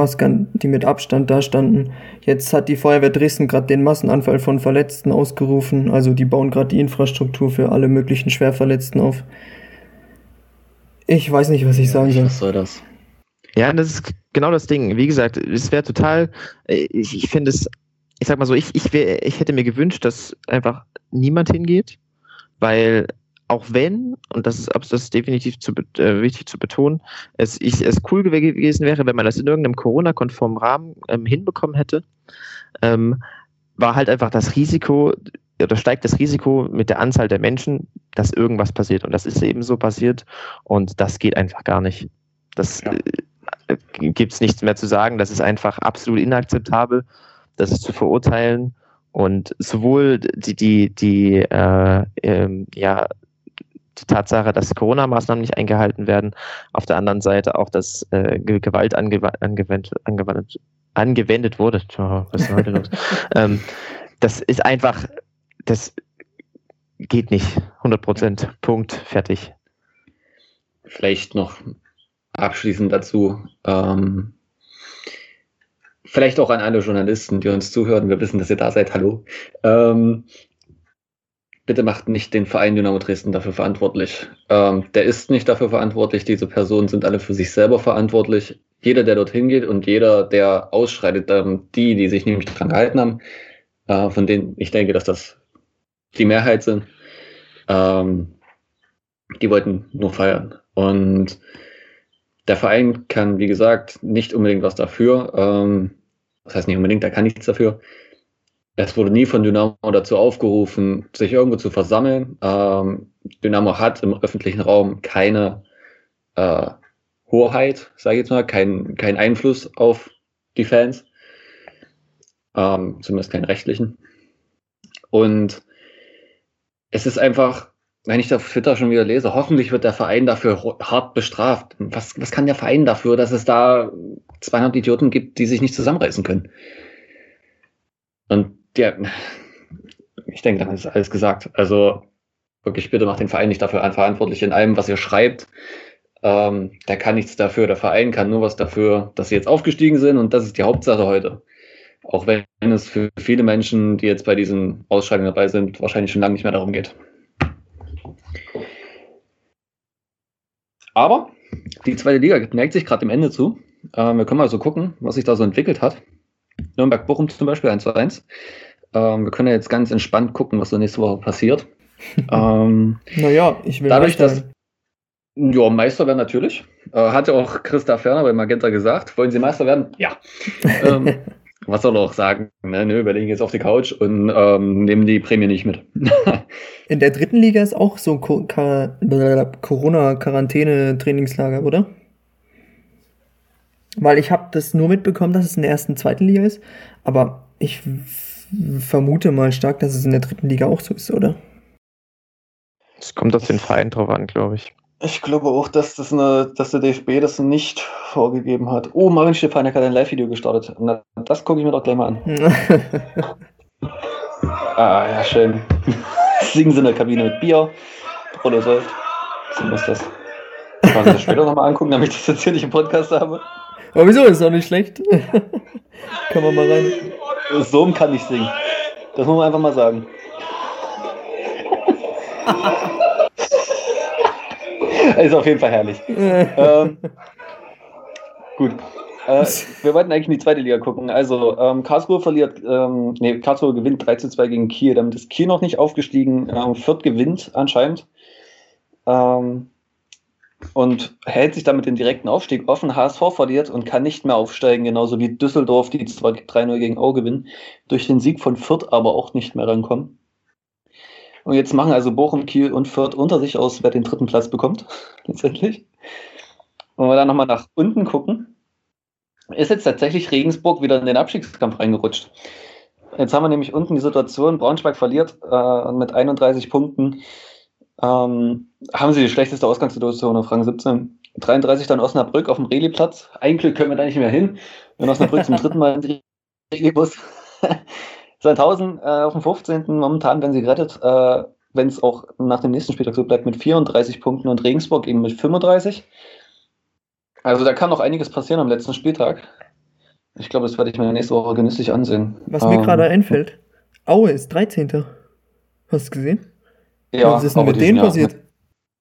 die mit Abstand da standen. Jetzt hat die Feuerwehr Dresden gerade den Massenanfall von Verletzten ausgerufen. Also die bauen gerade die Infrastruktur für alle möglichen Schwerverletzten auf. Ich weiß nicht, was ich ja, sagen soll. Was soll das? Ja, das ist genau das Ding. Wie gesagt, es wäre total, ich, ich finde es, ich sag mal so, ich, ich, wär, ich hätte mir gewünscht, dass einfach niemand hingeht weil auch wenn, und das ist, das ist definitiv zu, äh, wichtig zu betonen, es, ich, es cool gewesen wäre, wenn man das in irgendeinem Corona-konformen Rahmen ähm, hinbekommen hätte, ähm, war halt einfach das Risiko, oder steigt das Risiko mit der Anzahl der Menschen, dass irgendwas passiert. Und das ist eben so passiert und das geht einfach gar nicht. Das ja. äh, gibt es nichts mehr zu sagen. Das ist einfach absolut inakzeptabel. Das ist zu verurteilen. Und sowohl die, die, die, äh, ähm, ja, die Tatsache, dass Corona-Maßnahmen nicht eingehalten werden, auf der anderen Seite auch, dass äh, Gewalt angew angewendet, angewendet, angewendet wurde. was ist heute los? ähm, das ist einfach, das geht nicht. 100 Prozent. Punkt. Fertig. Vielleicht noch abschließend dazu. Ähm, vielleicht auch an alle Journalisten, die uns zuhören. Wir wissen, dass ihr da seid. Hallo. Ähm, bitte macht nicht den Verein Dynamo Dresden dafür verantwortlich. Ähm, der ist nicht dafür verantwortlich. Diese Personen sind alle für sich selber verantwortlich. Jeder, der dorthin geht und jeder, der ausschreitet, ähm, die, die sich nämlich dran gehalten haben, äh, von denen ich denke, dass das die Mehrheit sind, ähm, die wollten nur feiern. Und der Verein kann, wie gesagt, nicht unbedingt was dafür. Ähm, das heißt nicht unbedingt, er kann nichts dafür. Es wurde nie von Dynamo dazu aufgerufen, sich irgendwo zu versammeln. Ähm, Dynamo hat im öffentlichen Raum keine äh, Hoheit, sage ich jetzt mal, keinen kein Einfluss auf die Fans. Ähm, zumindest keinen rechtlichen. Und es ist einfach wenn ich auf Twitter schon wieder lese, hoffentlich wird der Verein dafür hart bestraft. Was, was kann der Verein dafür, dass es da 200 Idioten gibt, die sich nicht zusammenreißen können? Und der, ich denke, dann ist alles gesagt. Also wirklich bitte macht den Verein nicht dafür verantwortlich in allem, was ihr schreibt. Ähm, der kann nichts dafür. Der Verein kann nur was dafür, dass sie jetzt aufgestiegen sind und das ist die Hauptsache heute. Auch wenn es für viele Menschen, die jetzt bei diesen Ausschreibungen dabei sind, wahrscheinlich schon lange nicht mehr darum geht. Aber die zweite Liga neigt sich gerade dem Ende zu. Ähm, wir können mal so gucken, was sich da so entwickelt hat. Nürnberg-Bochum zum Beispiel 1 zu 1. Ähm, wir können ja jetzt ganz entspannt gucken, was so nächste Woche passiert. ähm, Naja, ich will Dadurch, dass- ja, Meister werden natürlich. Äh, hatte auch Christa Ferner bei Magenta gesagt. Wollen Sie Meister werden? Ja. ähm, was soll er auch sagen? Ne? Nö, wir legen jetzt auf die Couch und ähm, nehmen die Prämie nicht mit. In der dritten Liga ist auch so Corona-Quarantäne-Trainingslager, oder? Weil ich habe das nur mitbekommen, dass es in der ersten, zweiten Liga ist, aber ich vermute mal stark, dass es in der dritten Liga auch so ist, oder? Es kommt auf den Verein drauf an, glaube ich. Ich glaube auch, dass, das eine, dass der DFB das nicht vorgegeben hat. Oh, Marvin Stefanik hat ein Live-Video gestartet. Na, das gucke ich mir doch gleich mal an. Ah, ja, schön. Singen sie in der Kabine mit Bier. Rollo säuft. So muss das. Kann man sich das später nochmal angucken, damit ich das jetzt hier nicht im Podcast habe. aber wieso, ist doch nicht schlecht. Kann man mal rein. So kann ich singen. Das muss man einfach mal sagen. Ist auf jeden Fall herrlich. ähm, gut. Äh, wir wollten eigentlich in die zweite Liga gucken. Also, ähm, Karlsruhe verliert, ähm, nee, Karlsruhe gewinnt 3 zu 2 gegen Kiel. Damit ist Kiel noch nicht aufgestiegen. Ähm, Fürth gewinnt anscheinend. Ähm, und hält sich damit den direkten Aufstieg offen. HSV verliert und kann nicht mehr aufsteigen, genauso wie Düsseldorf, die zwar 3-0 gegen Au gewinnen, durch den Sieg von Fürth aber auch nicht mehr rankommen. Und jetzt machen also Bochum, Kiel und Fürth unter sich aus, wer den dritten Platz bekommt, letztendlich. Und wenn wir dann nochmal nach unten gucken, ist jetzt tatsächlich Regensburg wieder in den Abstiegskampf reingerutscht. Jetzt haben wir nämlich unten die Situation, Braunschweig verliert äh, mit 31 Punkten. Ähm, haben sie die schlechteste Ausgangssituation auf Rang 17. 33 dann Osnabrück auf dem Reli-Platz. Ein Glück können wir da nicht mehr hin, wenn Osnabrück zum dritten Mal in die Reli muss. Sandhausen äh, auf dem 15. Momentan werden sie gerettet, äh, wenn es auch nach dem nächsten Spieltag so bleibt mit 34 Punkten und Regensburg eben mit 35. Also da kann noch einiges passieren am letzten Spieltag. Ich glaube, das werde ich mir nächste Woche genüsslich ansehen. Was mir Ähm, gerade einfällt, Aue ist 13. Hast du gesehen? Ja, Was ist denn mit denen ja- passiert?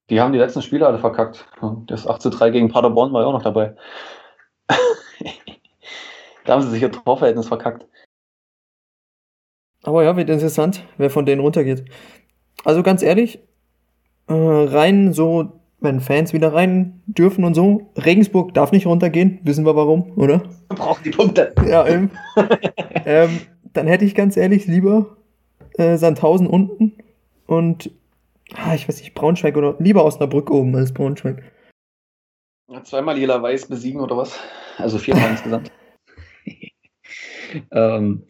Die haben die letzten Spiele alle verkackt. Das 8 zu 3 gegen Paderborn war ja auch noch dabei. da haben sie sich ihr Torverhältnis verkackt. Aber ja, wird interessant, wer von denen runtergeht. Also ganz ehrlich, äh, rein so, wenn Fans wieder rein dürfen und so, Regensburg darf nicht runtergehen, wissen wir warum, oder? Wir brauchen die Punkte. Ja, ähm, ähm, dann hätte ich ganz ehrlich lieber äh, Sandhausen unten und, ah, ich weiß nicht, Braunschweig oder lieber Osnabrück oben als Braunschweig. Zweimal lila weiß besiegen oder was? Also viermal insgesamt. ähm,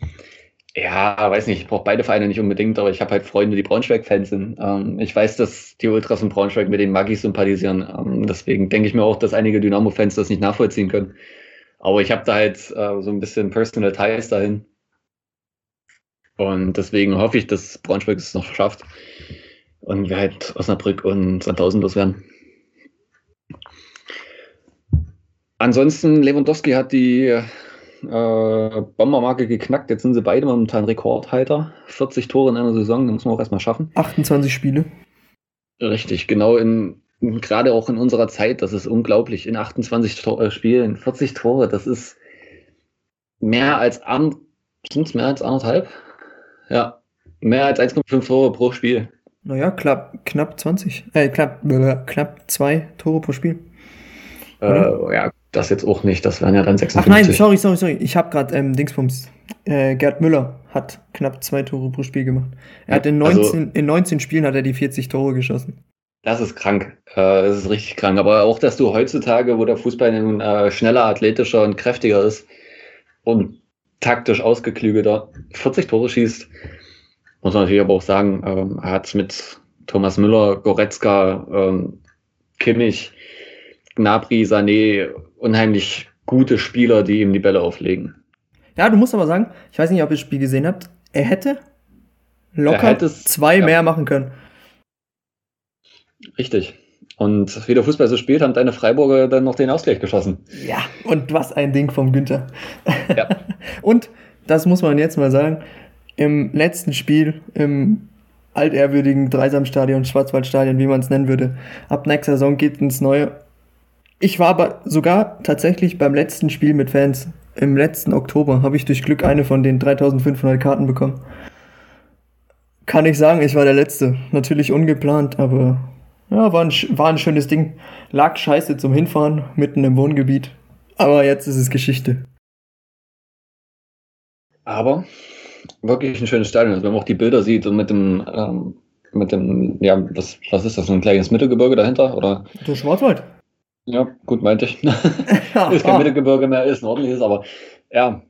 ja, weiß nicht, ich brauche beide Vereine nicht unbedingt, aber ich habe halt Freunde, die Braunschweig-Fans sind. Ähm, ich weiß, dass die Ultras in Braunschweig mit den Magis sympathisieren. Ähm, deswegen denke ich mir auch, dass einige Dynamo-Fans das nicht nachvollziehen können. Aber ich habe da halt äh, so ein bisschen Personal Ties dahin. Und deswegen hoffe ich, dass Braunschweig es noch schafft. Und wir halt Osnabrück und Sandhausen loswerden. Ansonsten, Lewandowski hat die äh, Bombermarke geknackt. Jetzt sind sie beide momentan Rekordhalter. 40 Tore in einer Saison, das muss man auch erstmal schaffen. 28 Spiele. Richtig, genau in, gerade auch in unserer Zeit, das ist unglaublich. In 28 Tor äh, Spielen, 40 Tore, das ist mehr als an, sind's mehr als anderthalb? Ja, mehr als 1,5 Tore pro Spiel. Naja, knapp, knapp 20. Äh, knapp, knapp zwei Tore pro Spiel. Äh, ja, das jetzt auch nicht, das wären ja dann Ach 56. nein, sorry, sorry, sorry. Ich habe gerade ähm, Dingsbums. Äh, Gerd Müller hat knapp zwei Tore pro Spiel gemacht. Er hat in Also- 19, in 19 Spielen hat er die 40 Tore geschossen. Das ist krank. Äh, das ist richtig krank. Aber auch, dass du heutzutage, wo der Fußball nun äh, schneller, athletischer und kräftiger ist und taktisch ausgeklügelter, 40 Tore schießt, muss man natürlich aber auch sagen, ähm, er hat mit Thomas Müller, Goretzka, ähm, Kimmich, Gnabry, Sané, unheimlich gute Spieler, die ihm die Bälle auflegen. Ja, du musst aber sagen, ich weiß nicht, ob ihr das Spiel gesehen habt, er hätte locker Er hätte es- zwei ja. mehr machen können. Richtig. Und wie der Fußball so spielt, haben deine Freiburger dann noch den Ausgleich geschossen. Ja, und was ein Ding vom Günther. Ja. und, das muss man jetzt mal sagen, im letzten Spiel im altehrwürdigen Dreisamstadion, Schwarzwaldstadion, wie man es nennen würde, ab nächster Saison geht ins Neue. Ich war aber sogar tatsächlich beim letzten Spiel mit Fans. Im letzten Oktober habe ich durch Glück eine von den 3500 Karten bekommen. Kann ich sagen, ich war der Letzte. Natürlich ungeplant, aber ja, war ein, war ein schönes Ding. Lag scheiße zum Hinfahren, mitten im Wohngebiet. Aber jetzt ist es Geschichte. Aber wirklich ein schönes Stadion. Also wenn man auch die Bilder sieht und mit dem, ähm, mit dem, ja, was, was ist das, ein kleines Mittelgebirge dahinter? Oder Der Schwarzwald. ja, gut meinte ich. Ist kein. Mittelgebirge mehr, ist ein ordentliches, aber ja.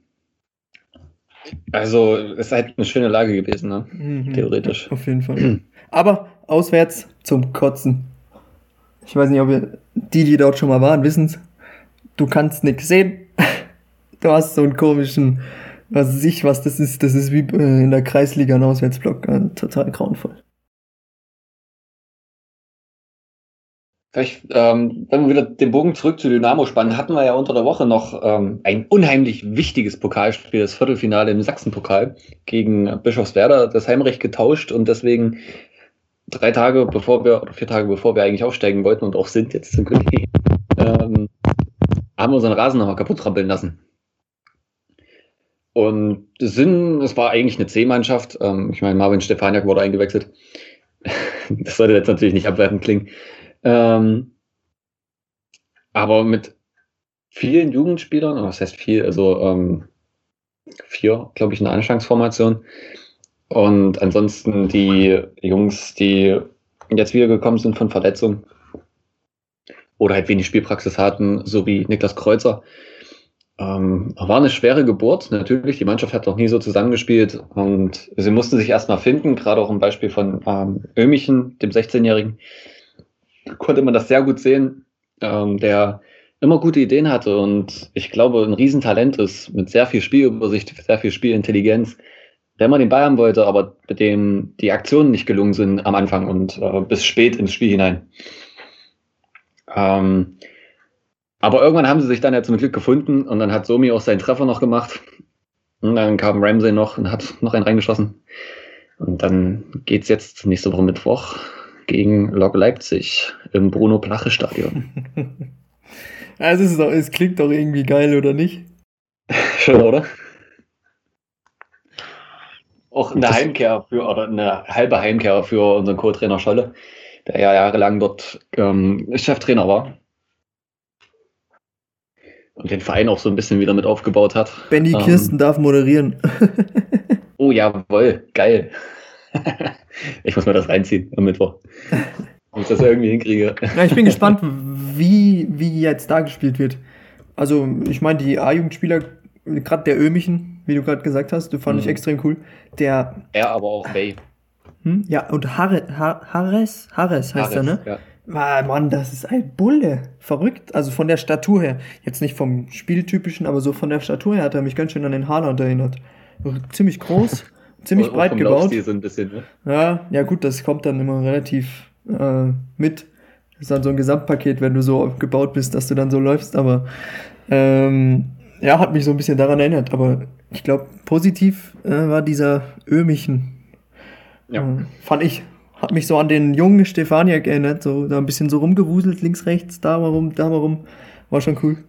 Also es ist halt eine schöne Lage gewesen, ne? Mhm. Theoretisch. Auf jeden Fall. Aber auswärts zum Kotzen. Ich weiß nicht, ob ihr, die, die dort schon mal waren, wissen's. Du kannst nix sehen. Du hast so einen komischen, was weiß ich, was das ist. Das ist wie äh, in der Kreisliga ein Auswärtsblock. Äh, total grauenvoll. Vielleicht, ähm, wenn wir wieder den Bogen zurück zu Dynamo spannen, hatten wir ja unter der Woche noch ähm, ein unheimlich wichtiges Pokalspiel, das Viertelfinale im Sachsenpokal gegen Bischofswerda, das Heimrecht getauscht und deswegen drei Tage bevor wir, oder vier Tage bevor wir eigentlich aufsteigen wollten und auch sind jetzt zum Glück, ähm, haben wir unseren Rasen nochmal kaputt trampeln lassen. Und Sinn, es war eigentlich eine C-Mannschaft. Ähm, ich meine, Marvin Stefaniak wurde eingewechselt. das sollte jetzt natürlich nicht abwertend klingen. Ähm, aber mit vielen Jugendspielern, was heißt viel, also ähm, vier, glaube ich, in der Anfangsformation. Und ansonsten die Jungs, die jetzt wiedergekommen sind von Verletzung oder halt wenig Spielpraxis hatten, so wie Niklas Kreuzer. Ähm, war eine schwere Geburt. Natürlich, die Mannschaft hat noch nie so zusammengespielt und sie mussten sich erstmal finden, gerade auch im Beispiel von ähm, Ömichen, dem 16-Jährigen konnte man das sehr gut sehen, ähm, der immer gute Ideen hatte und ich glaube, ein Riesentalent ist mit sehr viel Spielübersicht, sehr viel Spielintelligenz, der immer den Ball haben wollte, aber mit dem die Aktionen nicht gelungen sind am Anfang und äh, bis spät ins Spiel hinein. Ähm, aber irgendwann haben sie sich dann ja zum Glück gefunden und dann hat Somi auch seinen Treffer noch gemacht. Und dann kam Ramsey noch und hat noch einen reingeschossen. Und dann geht's jetzt nächste Woche Mittwoch gegen Lok Leipzig im Bruno Plache Stadion. Ja, es, ist doch, es klingt doch irgendwie geil, oder nicht? Schön, oder? Auch eine Heimkehr für, oder eine halbe Heimkehr für unseren Co-Trainer Scholle, der ja jahrelang dort ähm, Cheftrainer war. Und den Verein auch so ein bisschen wieder mit aufgebaut hat. Benny Ähm, Kirsten darf moderieren. Oh, jawohl, geil. ich muss mir das reinziehen am Mittwoch. Ob ich das irgendwie hinkriege. Ja, ich bin gespannt, wie, wie jetzt da gespielt wird. Also, ich meine, die A-Jugendspieler, gerade der Ömichen, wie du gerade gesagt hast, du fand ich Mhm. extrem cool. Der, Er aber auch Bay. hm, ja, und Harre, Har, Harres, Harres heißt er, ne? Ja. Ah, Mann, das ist ein Bulle. Verrückt. Also von der Statur her. Jetzt nicht vom Spieltypischen, aber so von der Statur her hat er mich ganz schön an den Haaland erinnert. Ziemlich groß, ziemlich breit vom gebaut. So ein bisschen, ne? Ja, ja gut, das kommt dann immer relativ äh, mit. Das ist dann so ein Gesamtpaket, wenn du so gebaut bist, dass du dann so läufst. Aber ähm, ja, hat mich so ein bisschen daran erinnert. Aber ich glaube, positiv äh, war dieser Ömichen. Ja. Äh, fand ich. Hat mich so an den jungen Stefaniak erinnert. So da ein bisschen so rumgewuselt, links, rechts, da mal rum, da mal rum. War schon cool.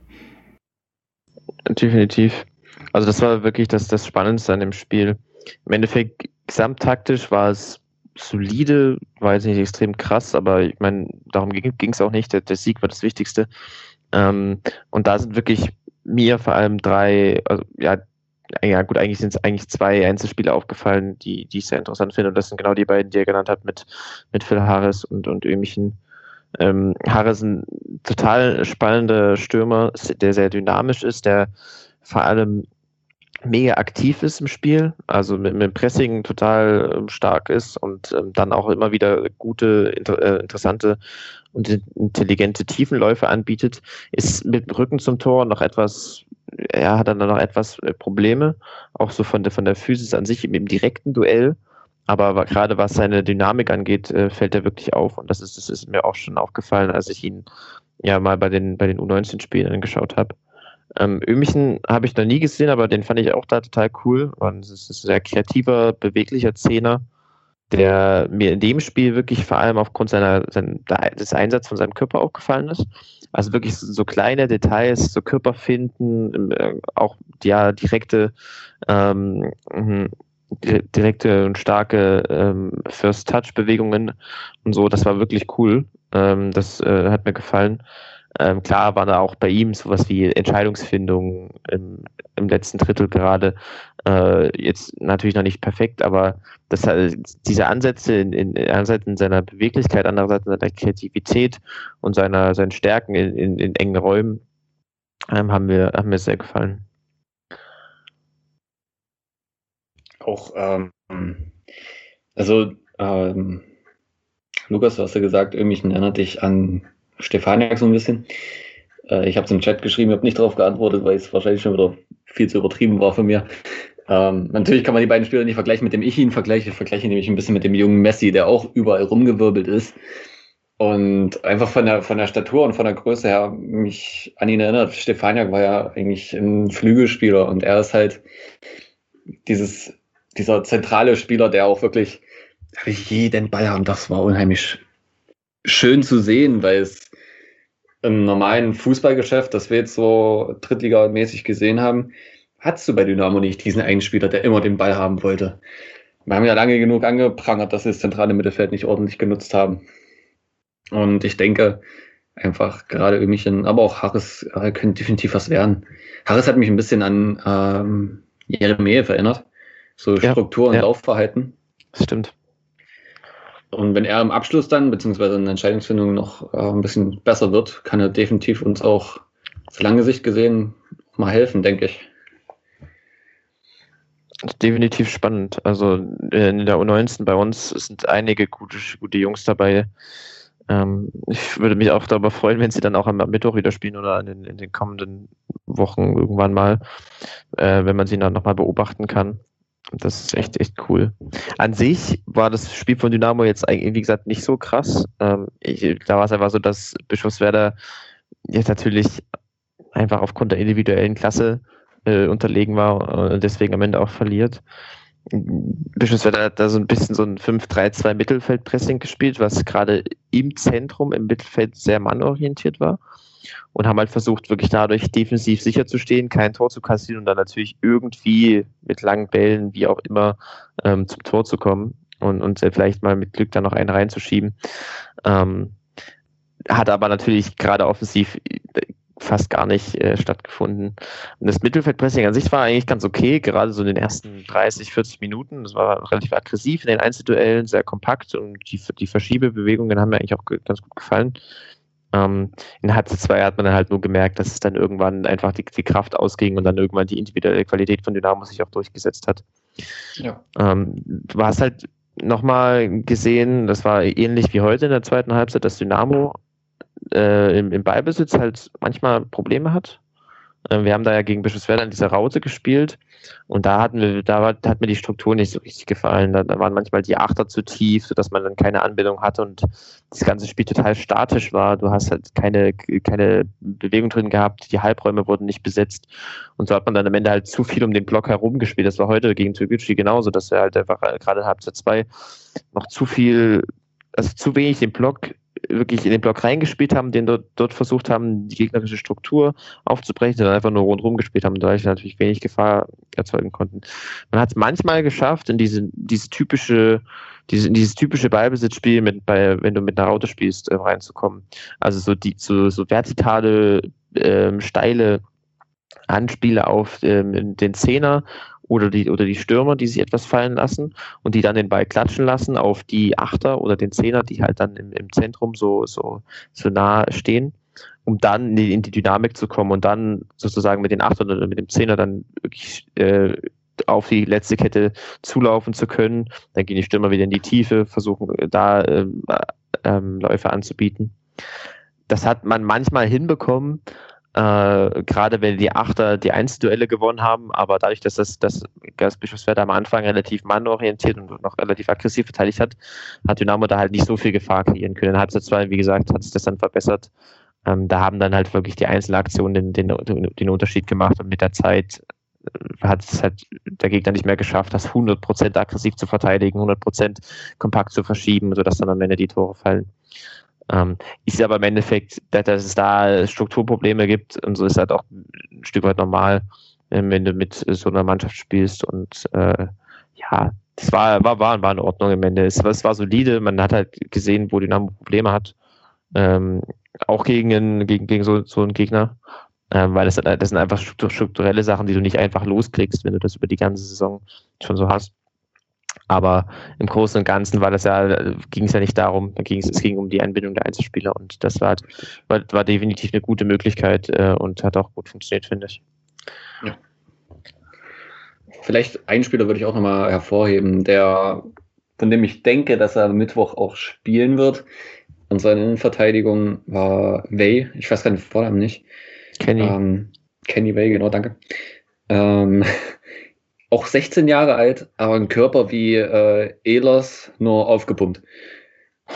Definitiv. Also das war wirklich das, das Spannendste an dem Spiel. Im Endeffekt, gesamttaktisch war es solide, war jetzt nicht extrem krass, aber ich meine, darum ging es auch nicht. Der, der Sieg war das Wichtigste. Ähm, und da sind wirklich mir vor allem drei, also ja, ja gut, eigentlich sind es eigentlich zwei Einzelspiele aufgefallen, die, die ich sehr interessant finde. Und das sind genau die beiden, die er genannt hat, mit, mit Phil Harris und, und Ömichen. Ähm, Harris ist ein total spannender Stürmer, der sehr dynamisch ist, der vor allem mega aktiv ist im Spiel, also mit, mit Pressing total ähm, stark ist und ähm, dann auch immer wieder gute, inter, äh, interessante und intelligente Tiefenläufe anbietet, ist mit dem Rücken zum Tor noch etwas, er hat dann noch etwas äh, Probleme, auch so von der, von der Physis an sich im direkten Duell. Aber gerade was seine Dynamik angeht, äh, fällt er wirklich auf. Und das ist, das ist mir auch schon aufgefallen, als ich ihn ja mal bei den, bei den U19-Spielen angeschaut habe. Ähm, Ömichen habe ich noch nie gesehen, aber den fand ich auch da total cool. Und es ist ein sehr kreativer, beweglicher Zehner, der mir in dem Spiel wirklich vor allem aufgrund seiner, sein, des Einsatzes von seinem Körper aufgefallen ist. Also wirklich so, so kleine Details, so Körperfinden, äh, auch ja direkte, ähm, mhm, direkte und starke ähm, First-Touch-Bewegungen und so. Das war wirklich cool. Ähm, das äh, hat mir gefallen. Ähm, klar war da auch bei ihm sowas wie Entscheidungsfindung im, im letzten Drittel gerade äh, jetzt natürlich noch nicht perfekt, aber das, diese Ansätze in, in, einerseits in seiner Beweglichkeit, andererseits in seiner Kreativität und seiner, seinen Stärken in, in, in engen Räumen ähm, haben, mir, haben mir sehr gefallen. Auch, ähm, also, ähm, Lukas, du hast ja gesagt, irgendwie erinnert dich an Stefaniak so ein bisschen. Äh, ich habe es im Chat geschrieben, habe nicht darauf geantwortet, weil es wahrscheinlich schon wieder viel zu übertrieben war von mir. Ähm, natürlich kann man die beiden Spieler nicht vergleichen, mit dem ich ihn vergleiche. Ich vergleiche nämlich ein bisschen mit dem jungen Messi, der auch überall rumgewirbelt ist. Und einfach von der, von der Statur und von der Größe her mich an ihn erinnert. Stefaniak war ja eigentlich ein Flügelspieler und er ist halt dieses, dieser zentrale Spieler, der auch wirklich jeden Ball haben. Das war unheimlich schön zu sehen, weil es im normalen Fußballgeschäft, das wir jetzt so Drittliga-mäßig gesehen haben, hattest du bei Dynamo nicht diesen einen Spieler, der immer den Ball haben wollte. Wir haben ja lange genug angeprangert, dass sie das zentrale Mittelfeld nicht ordentlich genutzt haben. Und ich denke, einfach gerade Ömichen, aber auch Harris äh, können definitiv was werden. Harris hat mich ein bisschen an ähm, Jeremejew erinnert. So ja, Struktur und ja. Laufverhalten. Das stimmt. Und wenn er im Abschluss dann, beziehungsweise in der Entscheidungsfindung noch äh, ein bisschen besser wird, kann er definitiv uns auch auf lange Sicht gesehen mal helfen, denke ich. Definitiv spannend. Also in der U19 bei uns sind einige gute, gute Jungs dabei. Ähm, ich würde mich auch darüber freuen, wenn sie dann auch am Mittwoch wieder spielen oder in, in den kommenden Wochen irgendwann mal, äh, wenn man sie dann nochmal beobachten kann. Das ist echt, echt cool. An sich war das Spiel von Dynamo jetzt eigentlich, wie gesagt, nicht so krass. Ähm, ich, da war es einfach so, dass Bischofswerder jetzt natürlich einfach aufgrund der individuellen Klasse äh, unterlegen war und deswegen am Ende auch verliert. Bischofswerder hat da so ein bisschen so ein 5-3-2 Mittelfeldpressing gespielt, was gerade im Zentrum, im Mittelfeld sehr mannorientiert war und haben halt versucht, wirklich dadurch defensiv sicher zu stehen, kein Tor zu kassieren und dann natürlich irgendwie mit langen Bällen, wie auch immer, ähm, zum Tor zu kommen und, und vielleicht mal mit Glück dann noch einen reinzuschieben. Ähm, hat aber natürlich gerade offensiv fast gar nicht äh, stattgefunden. Und das Mittelfeldpressing an sich war eigentlich ganz okay, gerade so in den ersten 30, 40 Minuten. Das war relativ aggressiv in den Einzelduellen, sehr kompakt und die, die Verschiebebewegungen haben mir eigentlich auch ganz gut gefallen. Ähm, in HC2 hat man dann halt nur gemerkt, dass es dann irgendwann einfach die, die, Kraft ausging und dann irgendwann die individuelle Qualität von Dynamo sich auch durchgesetzt hat. Ja. Ähm, du hast halt nochmal gesehen, das war ähnlich wie heute in der zweiten Halbzeit, dass Dynamo äh, im, im Ballbesitz halt manchmal Probleme hat. Äh, wir haben da ja gegen Bischofswerda in dieser Raute gespielt und da hatten wir, da, hat mir die Struktur nicht so richtig gefallen. Da, da waren manchmal die Achter zu tief, sodass man dann keine Anbindung hatte und das ganze Spiel total statisch war. Du hast halt keine, keine Bewegung drin gehabt, die Halbräume wurden nicht besetzt und so hat man dann am Ende halt zu viel um den Block herum gespielt. Das war heute gegen Türkgücü genauso, dass wir halt einfach gerade Halbzeit 2 noch zu viel, also zu wenig den Block wirklich in den Block reingespielt haben, den dort, dort versucht haben, die gegnerische Struktur aufzubrechen, sondern einfach nur rundherum gespielt haben, da ich natürlich wenig Gefahr erzeugen konnten. Man hat es manchmal geschafft, in diese, diese typische, diese, dieses typische Ballbesitzspiel, mit, bei, wenn du mit einer Raute spielst, äh, reinzukommen. Also so die so, so vertikale, ähm, steile Anspiele auf ähm, den Zehner oder die, oder die Stürmer, die sich etwas fallen lassen und die dann den Ball klatschen lassen auf die Achter oder den Zehner, die halt dann im, im Zentrum so, so, so nah stehen. um dann in die, in die Dynamik zu kommen und dann sozusagen mit den 8 oder mit dem 10er dann wirklich äh, auf die letzte Kette zulaufen zu können. Dann gehen die Stürmer wieder in die Tiefe, versuchen da ähm, ähm, Läufe anzubieten. Das hat man manchmal hinbekommen, äh, gerade wenn die Achter die Einzelduelle gewonnen haben, aber dadurch, dass das, das Bischofswerda am Anfang relativ mannorientiert und noch relativ aggressiv verteidigt hat, hat Dynamo da halt nicht so viel Gefahr kreieren können. In Halbzeit 2, wie gesagt, hat sich das dann verbessert. Ähm, da haben dann halt wirklich die Einzelaktionen den, den, den Unterschied gemacht und mit der Zeit äh, hat es halt der Gegner nicht mehr geschafft, das 100% aggressiv zu verteidigen, 100% kompakt zu verschieben, sodass dann am Ende die Tore fallen. Ähm, ich sehe aber im Endeffekt, dass es da Strukturprobleme gibt und so ist halt auch ein Stück weit normal, wenn du mit so einer Mannschaft spielst und äh, ja, das war, war, war, war in Ordnung im Ende. Es, es war solide, man hat halt gesehen, wo Dynamo Probleme hat. Ähm, auch gegen, gegen, gegen so, so einen Gegner. Ähm, weil das, das sind einfach strukturelle Sachen, die du nicht einfach loskriegst, wenn du das über die ganze Saison schon so hast. Aber im Großen und Ganzen war das ja, ging es ja nicht darum, es, es ging um die Einbindung der Einzelspieler und das war, war, war definitiv eine gute Möglichkeit äh, und hat auch gut funktioniert, finde ich. Ja. Vielleicht einen Spieler würde ich auch nochmal hervorheben, der, von dem ich denke, dass er Mittwoch auch spielen wird. Und seine Innenverteidigung war Way, ich weiß gar nicht Vornamen nicht. Kenny. Ähm, Kenny Way, genau, danke. Ähm, auch 16 Jahre alt, aber ein Körper wie äh, Ehlers nur aufgepumpt.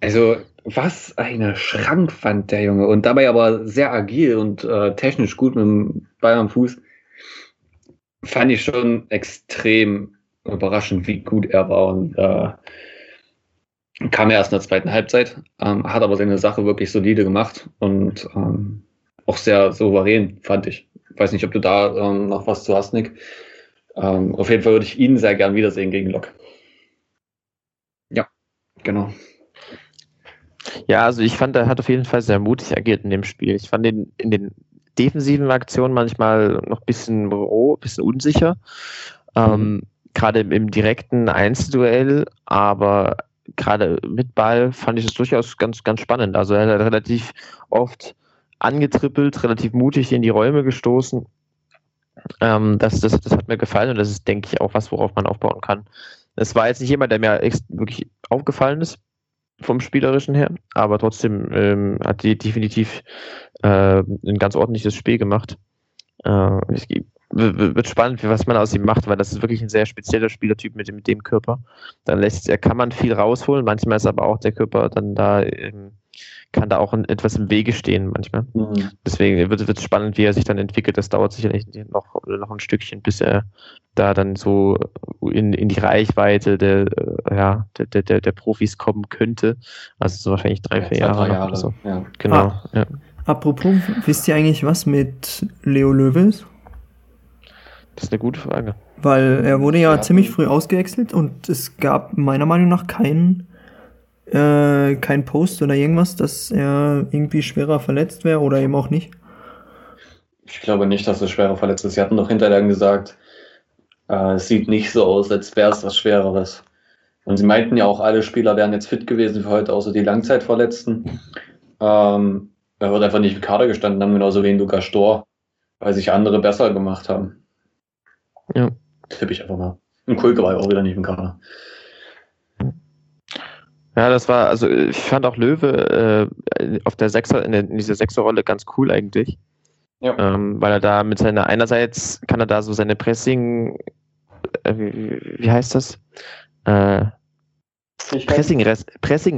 Also, was eine Schrankwand, der Junge. Und dabei aber sehr agil und äh, technisch gut mit dem Ball am Fuß. Fand ich schon extrem überraschend, wie gut er war. Und äh, kam er erst in der zweiten Halbzeit, ähm, hat aber seine Sache wirklich solide gemacht und ähm, auch sehr souverän, fand ich. Weiß nicht, ob du da ähm, noch was zu hast, Nick. Ähm, auf jeden Fall würde ich ihn sehr gern wiedersehen gegen Lok. Ja, genau. Ja, also ich fand, er hat auf jeden Fall sehr mutig agiert in dem Spiel. Ich fand ihn in den defensiven Aktionen manchmal noch ein bisschen roh, ein bisschen unsicher. Ähm. Gerade im, im direkten Einzelduell, aber gerade mit Ball fand ich es durchaus ganz, ganz spannend. Also er hat relativ oft angetrippelt, relativ mutig in die Räume gestoßen. Ähm, das, das, das hat mir gefallen und das ist, denke ich, auch was, worauf man aufbauen kann. Es war jetzt nicht jemand, der mir wirklich aufgefallen ist vom Spielerischen her, aber trotzdem ähm, hat die definitiv äh, ein ganz ordentliches Spiel gemacht. Äh, ich, wird spannend, was man aus ihm macht, weil das ist wirklich ein sehr spezieller Spielertyp mit, mit dem Körper. Dann lässt, kann man viel rausholen, manchmal ist aber auch der Körper dann da, ähm, kann da auch etwas im Wege stehen manchmal. Mhm. Deswegen wird es spannend, wie er sich dann entwickelt. Das dauert sicherlich noch, noch ein Stückchen, bis er da dann so in, in die Reichweite der, äh, ja, der, der, der Profis kommen könnte. Also so wahrscheinlich drei, vier ja, Jahre. Jahre. So. Ja. Genau. Ah, ja. Apropos, wisst ihr eigentlich was mit Leo Löwes? Das ist eine gute Frage. Weil er wurde ja, ja ziemlich früh ausgewechselt und es gab meiner Meinung nach keinen äh, kein Post oder irgendwas, dass er irgendwie schwerer verletzt wäre oder eben auch nicht. Ich glaube nicht, dass er schwerer verletzt ist. Sie hatten doch hinterher gesagt, äh, es sieht nicht so aus, als wäre es was Schwereres. Und sie meinten ja auch, alle Spieler wären jetzt fit gewesen für heute, außer die Langzeitverletzten. Ähm, er wird einfach nicht im Kader gestanden haben, genauso wie in Lukas Stor, weil sich andere besser gemacht haben. Ja. Tippe ich einfach mal. Und Kulke war ja auch wieder nicht im Kader. Ja, das war, also ich fand auch Löwe äh, auf der Sechser, in, der, in dieser Sechserrolle ganz cool eigentlich. Ja. Ähm, weil er da mit seiner, einerseits kann er da so seine Pressing, äh, wie, wie, heißt das? Äh, Pressing-Resistenz, Pressing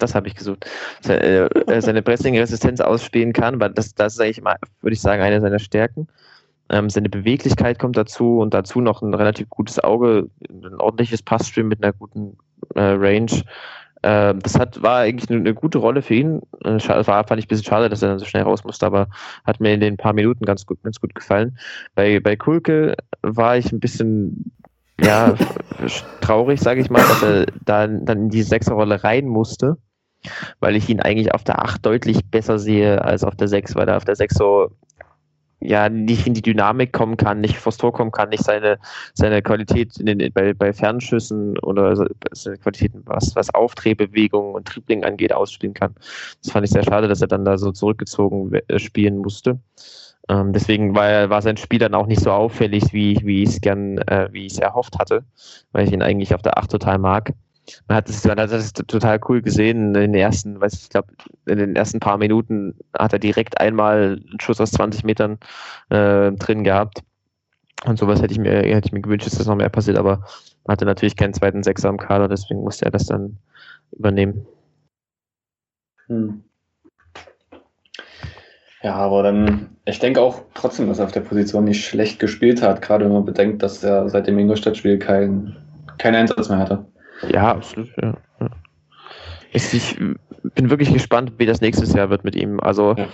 das habe ich gesucht. Seine, äh, seine Pressing-Resistenz ausspielen kann, weil das, das ist eigentlich mal, würde ich sagen, eine seiner Stärken. Ähm, seine Beweglichkeit kommt dazu und dazu noch ein relativ gutes Auge, ein ordentliches Passstream mit einer guten äh, Range. Äh, das hat, war eigentlich eine, eine, gute Rolle für ihn. Äh, war, fand ich ein bisschen schade, dass er dann so schnell raus musste, aber hat mir in den paar Minuten ganz gut, ganz gut gefallen. Bei, bei Kulke war ich ein bisschen ja, traurig, sage ich mal, dass er dann, dann in die Sechserrolle rein musste, weil ich ihn eigentlich auf der 8 deutlich besser sehe als auf der 6, weil er auf der 6 so ja nicht in die Dynamik kommen kann, nicht vors Tor kommen kann, nicht seine, seine Qualität in den, bei, bei Fernschüssen oder seine Qualitäten, was, was Aufdrehbewegungen und Dribbling angeht, ausspielen kann. Das fand ich sehr schade, dass er dann da so zurückgezogen äh, spielen musste. Ähm, deswegen war, war sein Spiel dann auch nicht so auffällig, wie, wie ich es gern, äh, wie ich es erhofft hatte, weil ich ihn eigentlich auf der 8 total mag. Man hat es man hat das total cool gesehen in den ersten, weiß ich glaube, in den ersten paar Minuten hat er direkt einmal einen Schuss aus 20 Metern äh, drin gehabt. Und sowas hätte ich mir, hätte ich mir gewünscht, dass das noch mehr passiert, aber man hatte natürlich keinen zweiten Sechser am Kader, deswegen musste er das dann übernehmen. Hm. Ja, aber dann, ich denke auch trotzdem, dass er auf der Position nicht schlecht gespielt hat, gerade wenn man bedenkt, dass er seit dem Ingolstadt-Spiel keinen kein Einsatz mehr hatte. Ja, absolut. Ja. Ich bin wirklich gespannt, wie das nächstes Jahr wird mit ihm. Also ja.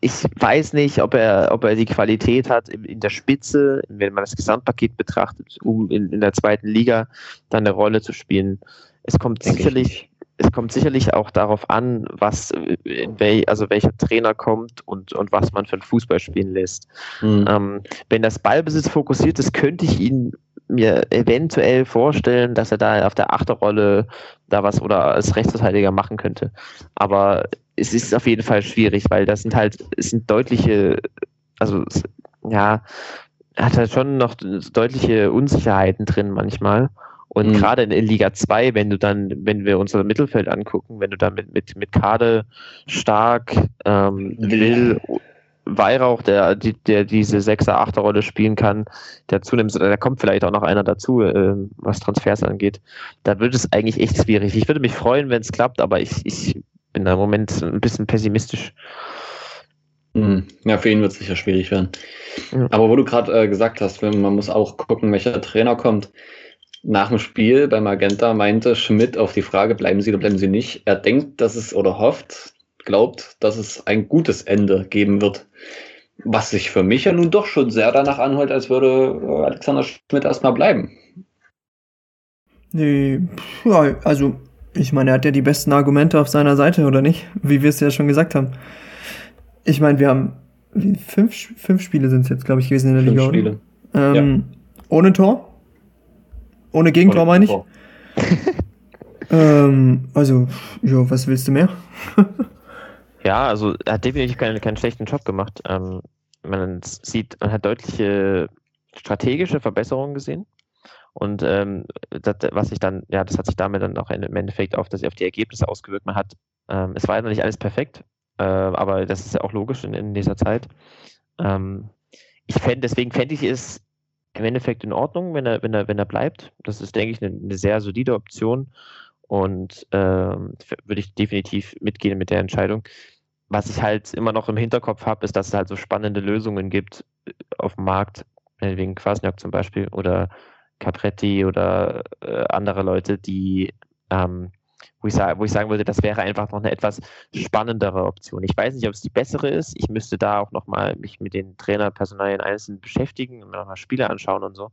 ich weiß nicht, ob er, ob er die Qualität hat in der Spitze, wenn man das Gesamtpaket betrachtet, um in, in der zweiten Liga dann eine Rolle zu spielen. Es kommt Denke sicherlich, es kommt sicherlich auch darauf an, was, wel, also welcher Trainer kommt und, und was man für einen Fußball spielen lässt. Mhm. Ähm, wenn das Ballbesitz fokussiert ist, könnte ich ihn mir eventuell vorstellen, dass er da auf der Achterrolle da was oder als Rechtsverteidiger machen könnte. Aber es ist auf jeden Fall schwierig, weil das sind halt, es sind deutliche, also ja, hat halt schon noch deutliche Unsicherheiten drin manchmal. Und mhm. gerade in, in, Liga 2, wenn du dann, wenn wir unser Mittelfeld angucken, wenn du dann mit, mit, mit Kade, Stark, ähm, Will Weihrauch, der, der diese Sechser, Achter Rolle spielen kann, der zunimmt, da kommt vielleicht auch noch einer dazu, äh, was Transfers angeht. Da wird es eigentlich echt schwierig. Ich würde mich freuen, wenn es klappt, aber ich, ich bin da im Moment ein bisschen pessimistisch. Hm. Ja, für ihn wird es sicher schwierig werden. Ja. Aber wo du gerade äh, gesagt hast, man muss auch gucken, welcher Trainer kommt. Nach dem Spiel bei Magenta meinte Schmidt auf die Frage, bleiben Sie oder bleiben Sie nicht, er denkt, dass es oder hofft, glaubt, dass es ein gutes Ende geben wird. Was sich für mich ja nun doch schon sehr danach anhört, als würde äh, Alexander Schmidt erstmal bleiben. Nee, ja, also ich meine, er hat ja die besten Argumente auf seiner Seite, oder nicht? Wie wir es ja schon gesagt haben. Ich meine, wir haben fünf, fünf Spiele sind es jetzt, glaube ich, gewesen in der fünf Liga. Spiele. Ähm, ja. Ohne Tor? Ohne Gegentor, meine ich. ähm, also, ja, was willst du mehr? Ja, also er hat definitiv keinen, keinen schlechten Job gemacht. Ähm, man sieht, man hat deutliche strategische Verbesserungen gesehen. Und ähm, das, was sich dann, ja, das hat sich damit dann auch im Endeffekt auf, das, auf die Ergebnisse ausgewirkt. Man hat, ähm, es war ja noch nicht alles perfekt, äh, aber das ist ja auch logisch in, in dieser Zeit. Ähm, ich fände, deswegen fände ich es im Endeffekt in Ordnung, wenn er, wenn er, wenn er bleibt. Das ist, denke ich, eine, eine sehr solide Option und ähm, würde ich definitiv mitgehen mit der Entscheidung was ich halt immer noch im Hinterkopf habe, ist, dass es halt so spannende Lösungen gibt äh, auf dem Markt, äh, wegen Kwasniok zum Beispiel oder Capretti oder äh, andere Leute, die, ähm, wo, ich wo ich sagen würde, das wäre einfach noch eine etwas spannendere Option. Ich weiß nicht, ob es die bessere ist. Ich müsste da auch nochmal mich mit den Trainerpersonalien einzeln beschäftigen und mir nochmal Spiele anschauen und so.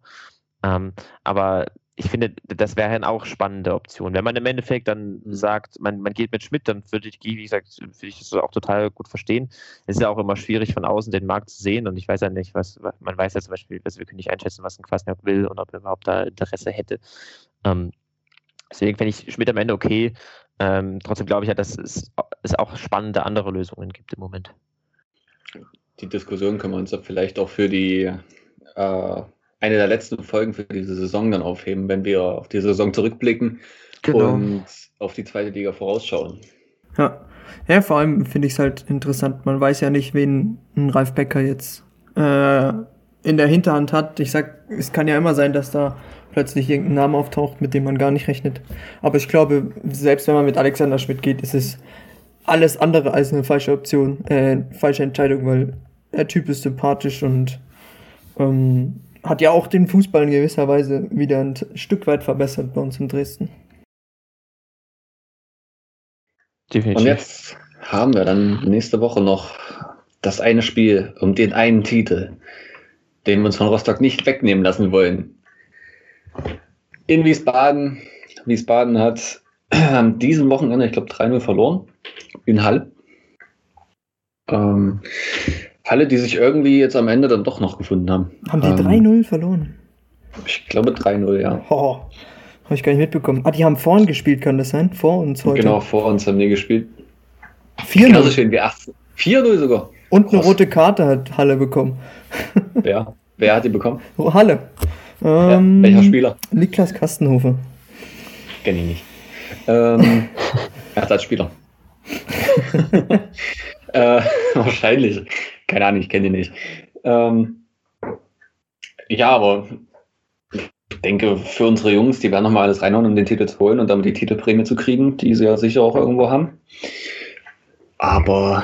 Ähm, aber ich finde, das wäre eine auch spannende Option. Wenn man im Endeffekt dann sagt, man, man geht mit Schmidt, dann würde ich, wie gesagt, würde ich das auch total gut verstehen. Es ist ja auch immer schwierig, von außen den Markt zu sehen und ich weiß ja nicht, was, man weiß ja zum Beispiel, also wir können nicht einschätzen, was ein Kwasniok will und ob er überhaupt da Interesse hätte. Ähm, deswegen fände ich Schmidt am Ende okay. Ähm, trotzdem glaube ich ja, dass es, es auch spannende andere Lösungen gibt im Moment. Die Diskussion können wir uns vielleicht auch für die äh, eine der letzten Folgen für diese Saison dann aufheben, wenn wir auf die Saison zurückblicken genau. und auf die zweite Liga vorausschauen. Ja, ja vor allem finde ich es halt interessant. Man weiß ja nicht, wen ein Ralf Becker jetzt äh, in der Hinterhand hat. Ich sag, es kann ja immer sein, dass da plötzlich irgendein Name auftaucht, mit dem man gar nicht rechnet. Aber ich glaube, selbst wenn man mit Alexander Schmidt geht, ist es alles andere als eine falsche Option, äh, falsche Entscheidung, weil der Typ ist sympathisch und ähm, hat ja auch den Fußball in gewisser Weise wieder ein Stück weit verbessert bei uns in Dresden. Definitiv. Und jetzt haben wir dann nächste Woche noch das eine Spiel um den einen Titel, den wir uns von Rostock nicht wegnehmen lassen wollen. In Wiesbaden. Wiesbaden hat an diesem Wochenende, ich glaube, 3-0 verloren. In Hall. Ähm, Halle, die sich irgendwie jetzt am Ende dann doch noch gefunden haben. Haben die Ähm, 3-0 verloren? Ich glaube 3-0, ja. Oh, habe ich gar nicht mitbekommen. Ah, die haben vorn gespielt, kann das sein? Vor uns heute. Genau, vor uns haben die gespielt. 4-0. Genauso schön wie 18. 4-0 sogar. Und eine Krass. rote Karte hat Halle bekommen. Wer? Wer hat die bekommen? Oh, Halle. Ja, Ähm, welcher Spieler? Niklas Kastenhofer. Kenn ich nicht. Ähm, Ersatzspieler. äh, wahrscheinlich. Keine Ahnung, ich kenne ihn nicht. Ähm, ja, aber ich denke, für unsere Jungs, die werden nochmal alles reinhauen, um den Titel zu holen und damit die Titelprämie zu kriegen, die sie ja sicher auch irgendwo haben. Aber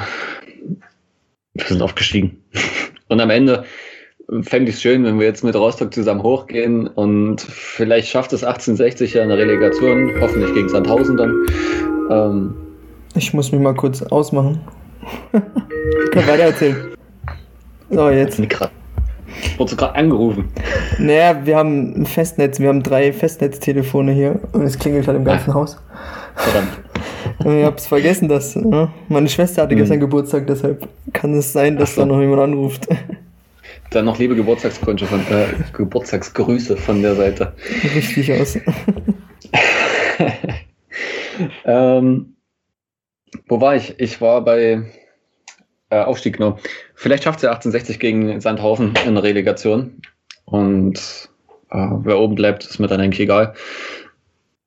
wir sind aufgestiegen. Und am Ende fände ich es schön, wenn wir jetzt mit Rostock zusammen hochgehen und vielleicht schafft es 1860 ja in der Relegation, hoffentlich gegen Sandhausen dann. Ähm, Ich muss mich mal kurz ausmachen. Ich kann weiter erzählen. So, jetzt. wurdest du gerade angerufen? Naja, wir haben ein Festnetz, wir haben drei Festnetztelefone hier und es klingelt halt im ganzen Haus. Verdammt. Ich hab's vergessen, dass äh, meine Schwester hatte Mhm. gestern Geburtstag, deshalb kann es sein, dass so. da noch jemand anruft. Dann noch liebe Geburtstagsgrüße von, äh, Geburtstagsgrüße von der Seite. Richtig aus. ähm, wo war ich? Ich war bei äh, Aufstieg, genau. Vielleicht schafft es ja 1860 gegen Sandhausen in der Relegation. Und äh, wer oben bleibt, ist mir dann eigentlich egal.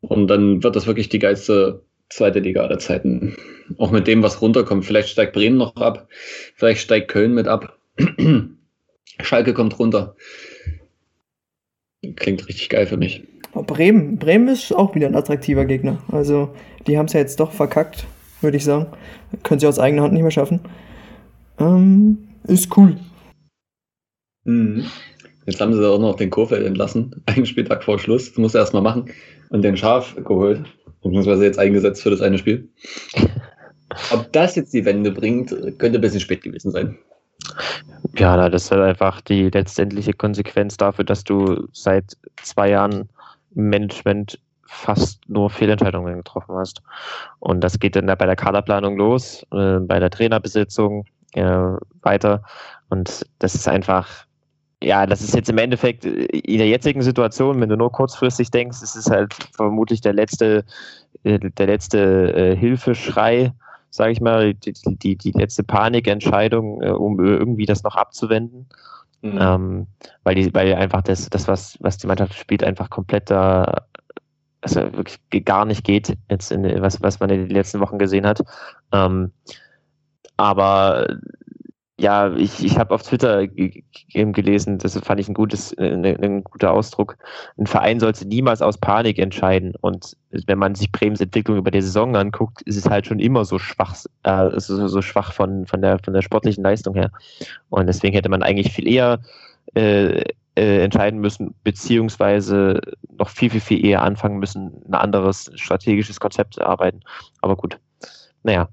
Und dann wird das wirklich die geilste zweite Liga aller Zeiten. Auch mit dem, was runterkommt. Vielleicht steigt Bremen noch ab. Vielleicht steigt Köln mit ab. Schalke kommt runter. Klingt richtig geil für mich. Oh, Bremen. Bremen ist auch wieder ein attraktiver Gegner. Also, die haben es ja jetzt doch verkackt, würde ich sagen. Können sie aus eigener Hand nicht mehr schaffen. Ähm, ist cool. Mhm. Jetzt haben sie auch noch den Kurfeld entlassen, einen Spieltag vor Schluss. Das muss er erstmal machen. Und den Schaf geholt, beziehungsweise jetzt eingesetzt für das eine Spiel. Ob das jetzt die Wende bringt, könnte ein bisschen spät gewesen sein. Ja, das ist halt einfach die letztendliche Konsequenz dafür, dass du seit zwei Jahren im Management fast nur Fehlentscheidungen getroffen hast. Und das geht dann bei der Kaderplanung los, äh, bei der Trainerbesetzung äh, weiter. Und das ist einfach, ja, das ist jetzt im Endeffekt äh, in der jetzigen Situation, wenn du nur kurzfristig denkst, es ist halt vermutlich der letzte, äh, der letzte äh, Hilfeschrei, sage ich mal, die, die, die letzte Panikentscheidung, um irgendwie das noch abzuwenden. Mhm. Ähm, weil die, weil einfach das, das was, was die Mannschaft spielt, einfach komplett da, also wirklich ge- gar nicht geht, jetzt in, was, was man in den letzten Wochen gesehen hat. Ähm, aber ja, ich, ich habe auf Twitter gelesen, das fand ich ein gutes, äh, ne- ein guter Ausdruck. Ein Verein sollte niemals aus Panik entscheiden. Und wenn man sich Bremens Entwicklung über die Saison anguckt, ist es halt schon immer so schwach, äh, so, so schwach von, von, der, von der sportlichen Leistung her. Und deswegen hätte man eigentlich viel eher äh, äh, entscheiden müssen, beziehungsweise noch viel, viel, viel eher anfangen müssen, ein anderes strategisches Konzept zu erarbeiten. Aber gut. Naja,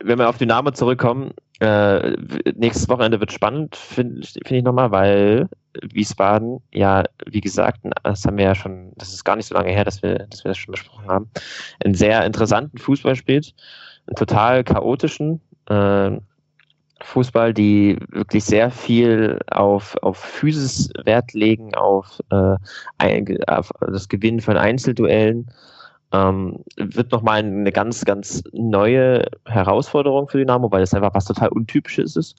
wenn wir auf Dynamo zurückkommen, äh, nächstes Wochenende wird spannend, finde find ich nochmal, weil Wiesbaden, ja, wie gesagt, das haben wir ja schon, das ist gar nicht so lange her, dass wir, dass wir das schon besprochen haben, einen sehr interessanten Fußball spielt, einen total chaotischen äh, Fußball, die wirklich sehr viel auf, auf Physis Wert legen, auf, äh, auf das Gewinnen von Einzelduellen. Ähm, wird nochmal eine ganz, ganz neue Herausforderung für Dynamo, weil das einfach was total Untypisches ist.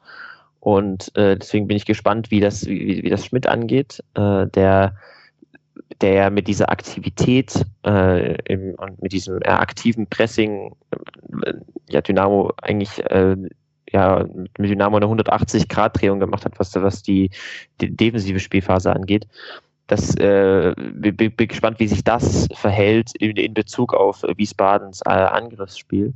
Und äh, deswegen bin ich gespannt, wie das, wie, wie das Schmidt angeht, äh, der, der mit dieser Aktivität äh, im, und mit diesem äh, aktiven Pressing äh, ja Dynamo eigentlich äh, ja, mit Dynamo eine 180-Grad-Drehung gemacht hat, was, was die, die defensive Spielphase angeht. Das äh, bin, bin gespannt, wie sich das verhält in, in Bezug auf Wiesbadens äh, Angriffsspiel.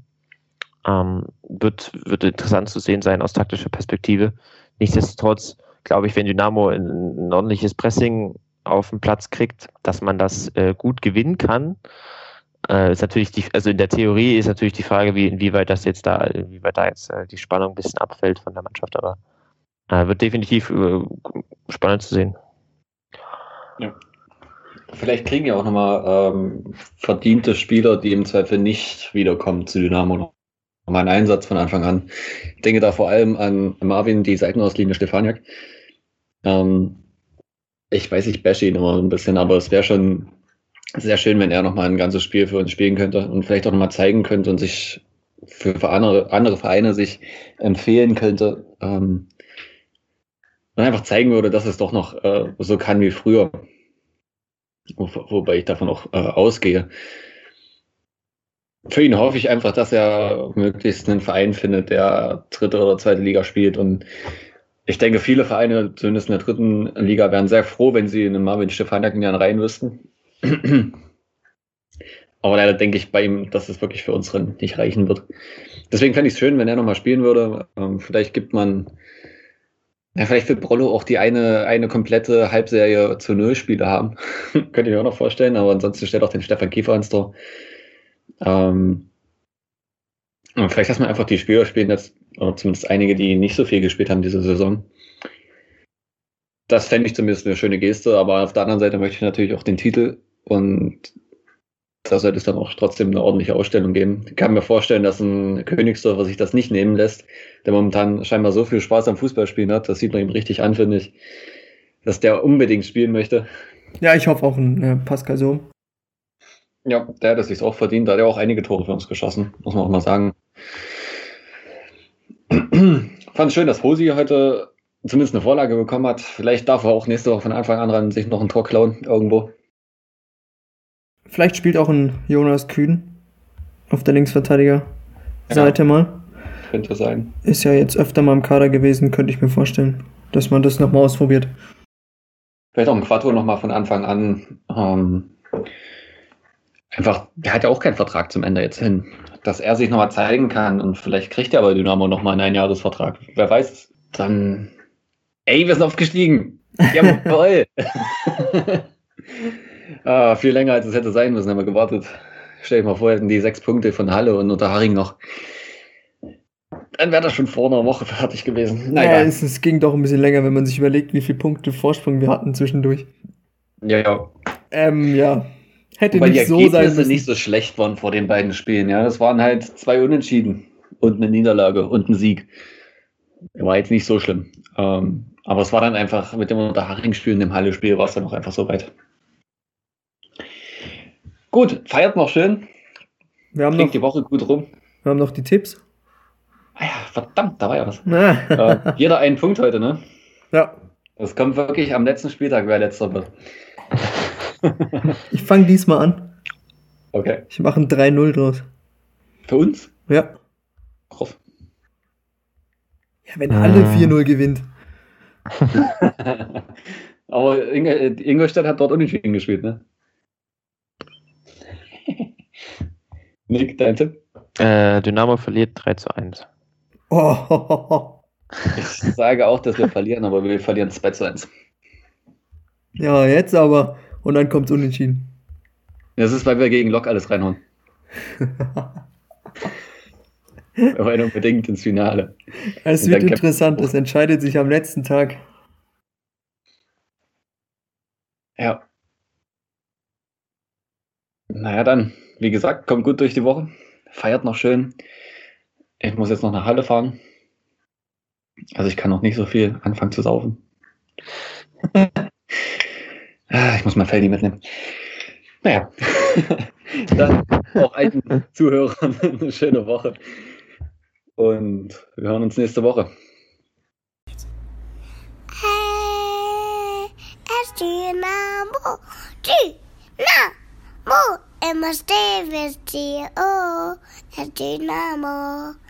Ähm, wird, wird interessant zu sehen sein aus taktischer Perspektive. Nichtsdestotrotz glaube ich, wenn Dynamo ein, ein ordentliches Pressing auf den Platz kriegt, dass man das äh, gut gewinnen kann. Äh, ist natürlich die, also in der Theorie ist natürlich die Frage, wie inwieweit das jetzt da, inwieweit da jetzt äh, die Spannung ein bisschen abfällt von der Mannschaft, aber äh, wird definitiv äh, spannend zu sehen. Vielleicht kriegen ja auch nochmal ähm, verdiente Spieler, die im Zweifel nicht wiederkommen zu Dynamo. Mein Einsatz von Anfang an. Ich denke da vor allem an Marvin, die Seitenauslinie Stefaniak. Ähm, ich weiß, ich bashe ihn immer ein bisschen, aber es wäre schon sehr schön, wenn er nochmal ein ganzes Spiel für uns spielen könnte und vielleicht auch nochmal zeigen könnte und sich für, andere, andere Vereine sich empfehlen könnte. Ähm, und einfach zeigen würde, dass es doch noch äh, so kann wie früher. Wo, wobei ich davon auch äh, ausgehe. Für ihn hoffe ich einfach, dass er möglichst einen Verein findet, der dritte oder zweite Liga spielt. Und ich denke, viele Vereine, zumindest in der dritten Liga, wären sehr froh, wenn sie einen Marvin Stefaniak in Jahren rein wüssten. Aber leider denke ich bei ihm, dass es wirklich für uns nicht reichen wird. Deswegen fände ich es schön, wenn er nochmal spielen würde. Ähm, vielleicht gibt man, ja, vielleicht wird Brollo auch die eine, eine komplette Halbserie zu Null Spiele haben. Könnte ich mir auch noch vorstellen, aber ansonsten stellt auch den Stefan Kiefer ins Tor. Ähm, vielleicht lassen wir einfach die Spieler spielen, jetzt, oder zumindest einige, die nicht so viel gespielt haben diese Saison. Das fände ich zumindest eine schöne Geste, aber auf der anderen Seite möchte ich natürlich auch den Titel und da sollte es dann auch trotzdem eine ordentliche Ausstellung geben. Ich kann mir vorstellen, dass ein Königsdorfer sich das nicht nehmen lässt, der momentan scheinbar so viel Spaß am Fußballspielen hat. Das sieht man ihm richtig an, finde ich, dass der unbedingt spielen möchte. Ja, ich hoffe auch ein äh, Pascal Sohm. Ja, der hat es sich auch verdient. Da hat er auch einige Tore für uns geschossen, muss man auch mal sagen. Fand es schön, dass Hosi heute zumindest eine Vorlage bekommen hat. Vielleicht darf er auch nächste Woche von Anfang an sich noch ein Tor klauen irgendwo. Vielleicht spielt auch ein Jonas Kühn auf der Linksverteidiger-Seite ja, mal. Könnte sein. Ist ja jetzt öfter mal im Kader gewesen, könnte ich mir vorstellen, dass man das nochmal ausprobiert. Vielleicht auch ein Quattro nochmal von Anfang an. Ähm, einfach, der hat ja auch keinen Vertrag zum Ende jetzt hin. Dass er sich nochmal zeigen kann und vielleicht kriegt er aber Dynamo nochmal einen Einjahresvertrag. Wer weiß, dann. Ey, wir sind aufgestiegen! Jawohl! Ah, viel länger als es hätte sein müssen, haben wir gewartet. Stell dir mal vor, hätten die sechs Punkte von Halle und Unterharing noch. Dann wäre das schon vor einer Woche fertig gewesen. Naja, ja, es, es, ging doch ein bisschen länger, wenn man sich überlegt, wie viele Punkte Vorsprung wir hatten zwischendurch. Ja, ja. Ähm, ja. Hätte Weil nicht die so sein müssen. nicht so schlecht waren vor den beiden Spielen. Ja, das waren halt zwei Unentschieden und eine Niederlage und ein Sieg. War jetzt nicht so schlimm. Ähm, aber es war dann einfach mit dem Unterharing-Spiel und dem Halle-Spiel war es dann auch einfach so weit. Gut, feiert noch schön. Wir haben noch die Woche gut rum. Wir haben noch die Tipps. Ah ja, verdammt, da war ja was. äh, jeder einen Punkt heute, ne? Ja. Das kommt wirklich am letzten Spieltag, wer letzter wird. ich fange diesmal an. Okay. Ich mache ein 3-0 draus. Für uns? Ja. Krass. Ja, wenn alle 4-0 ah. gewinnt. Aber Ingolstadt hat dort unentschieden gespielt, ne? Nick, dein Tipp? Äh, Dynamo verliert 3 zu 1. Oh. Ich sage auch, dass wir verlieren, aber wir verlieren 2 zu 1. Ja, jetzt aber. Und dann kommt es unentschieden. Das ist, weil wir gegen Lok alles reinhauen. wir wollen unbedingt ins Finale. Es wird interessant, es entscheidet sich am letzten Tag. Ja. Naja, dann wie gesagt, kommt gut durch die Woche. Feiert noch schön. Ich muss jetzt noch nach Halle fahren. Also ich kann noch nicht so viel anfangen zu saufen. Ah, ich muss mein Feldi mitnehmen. Naja, dann auch alten Zuhörern eine schöne Woche. Und wir hören uns nächste Woche. Hey, es Dynamo, Dynamo. Emma Davis, G.O. at Dynamo.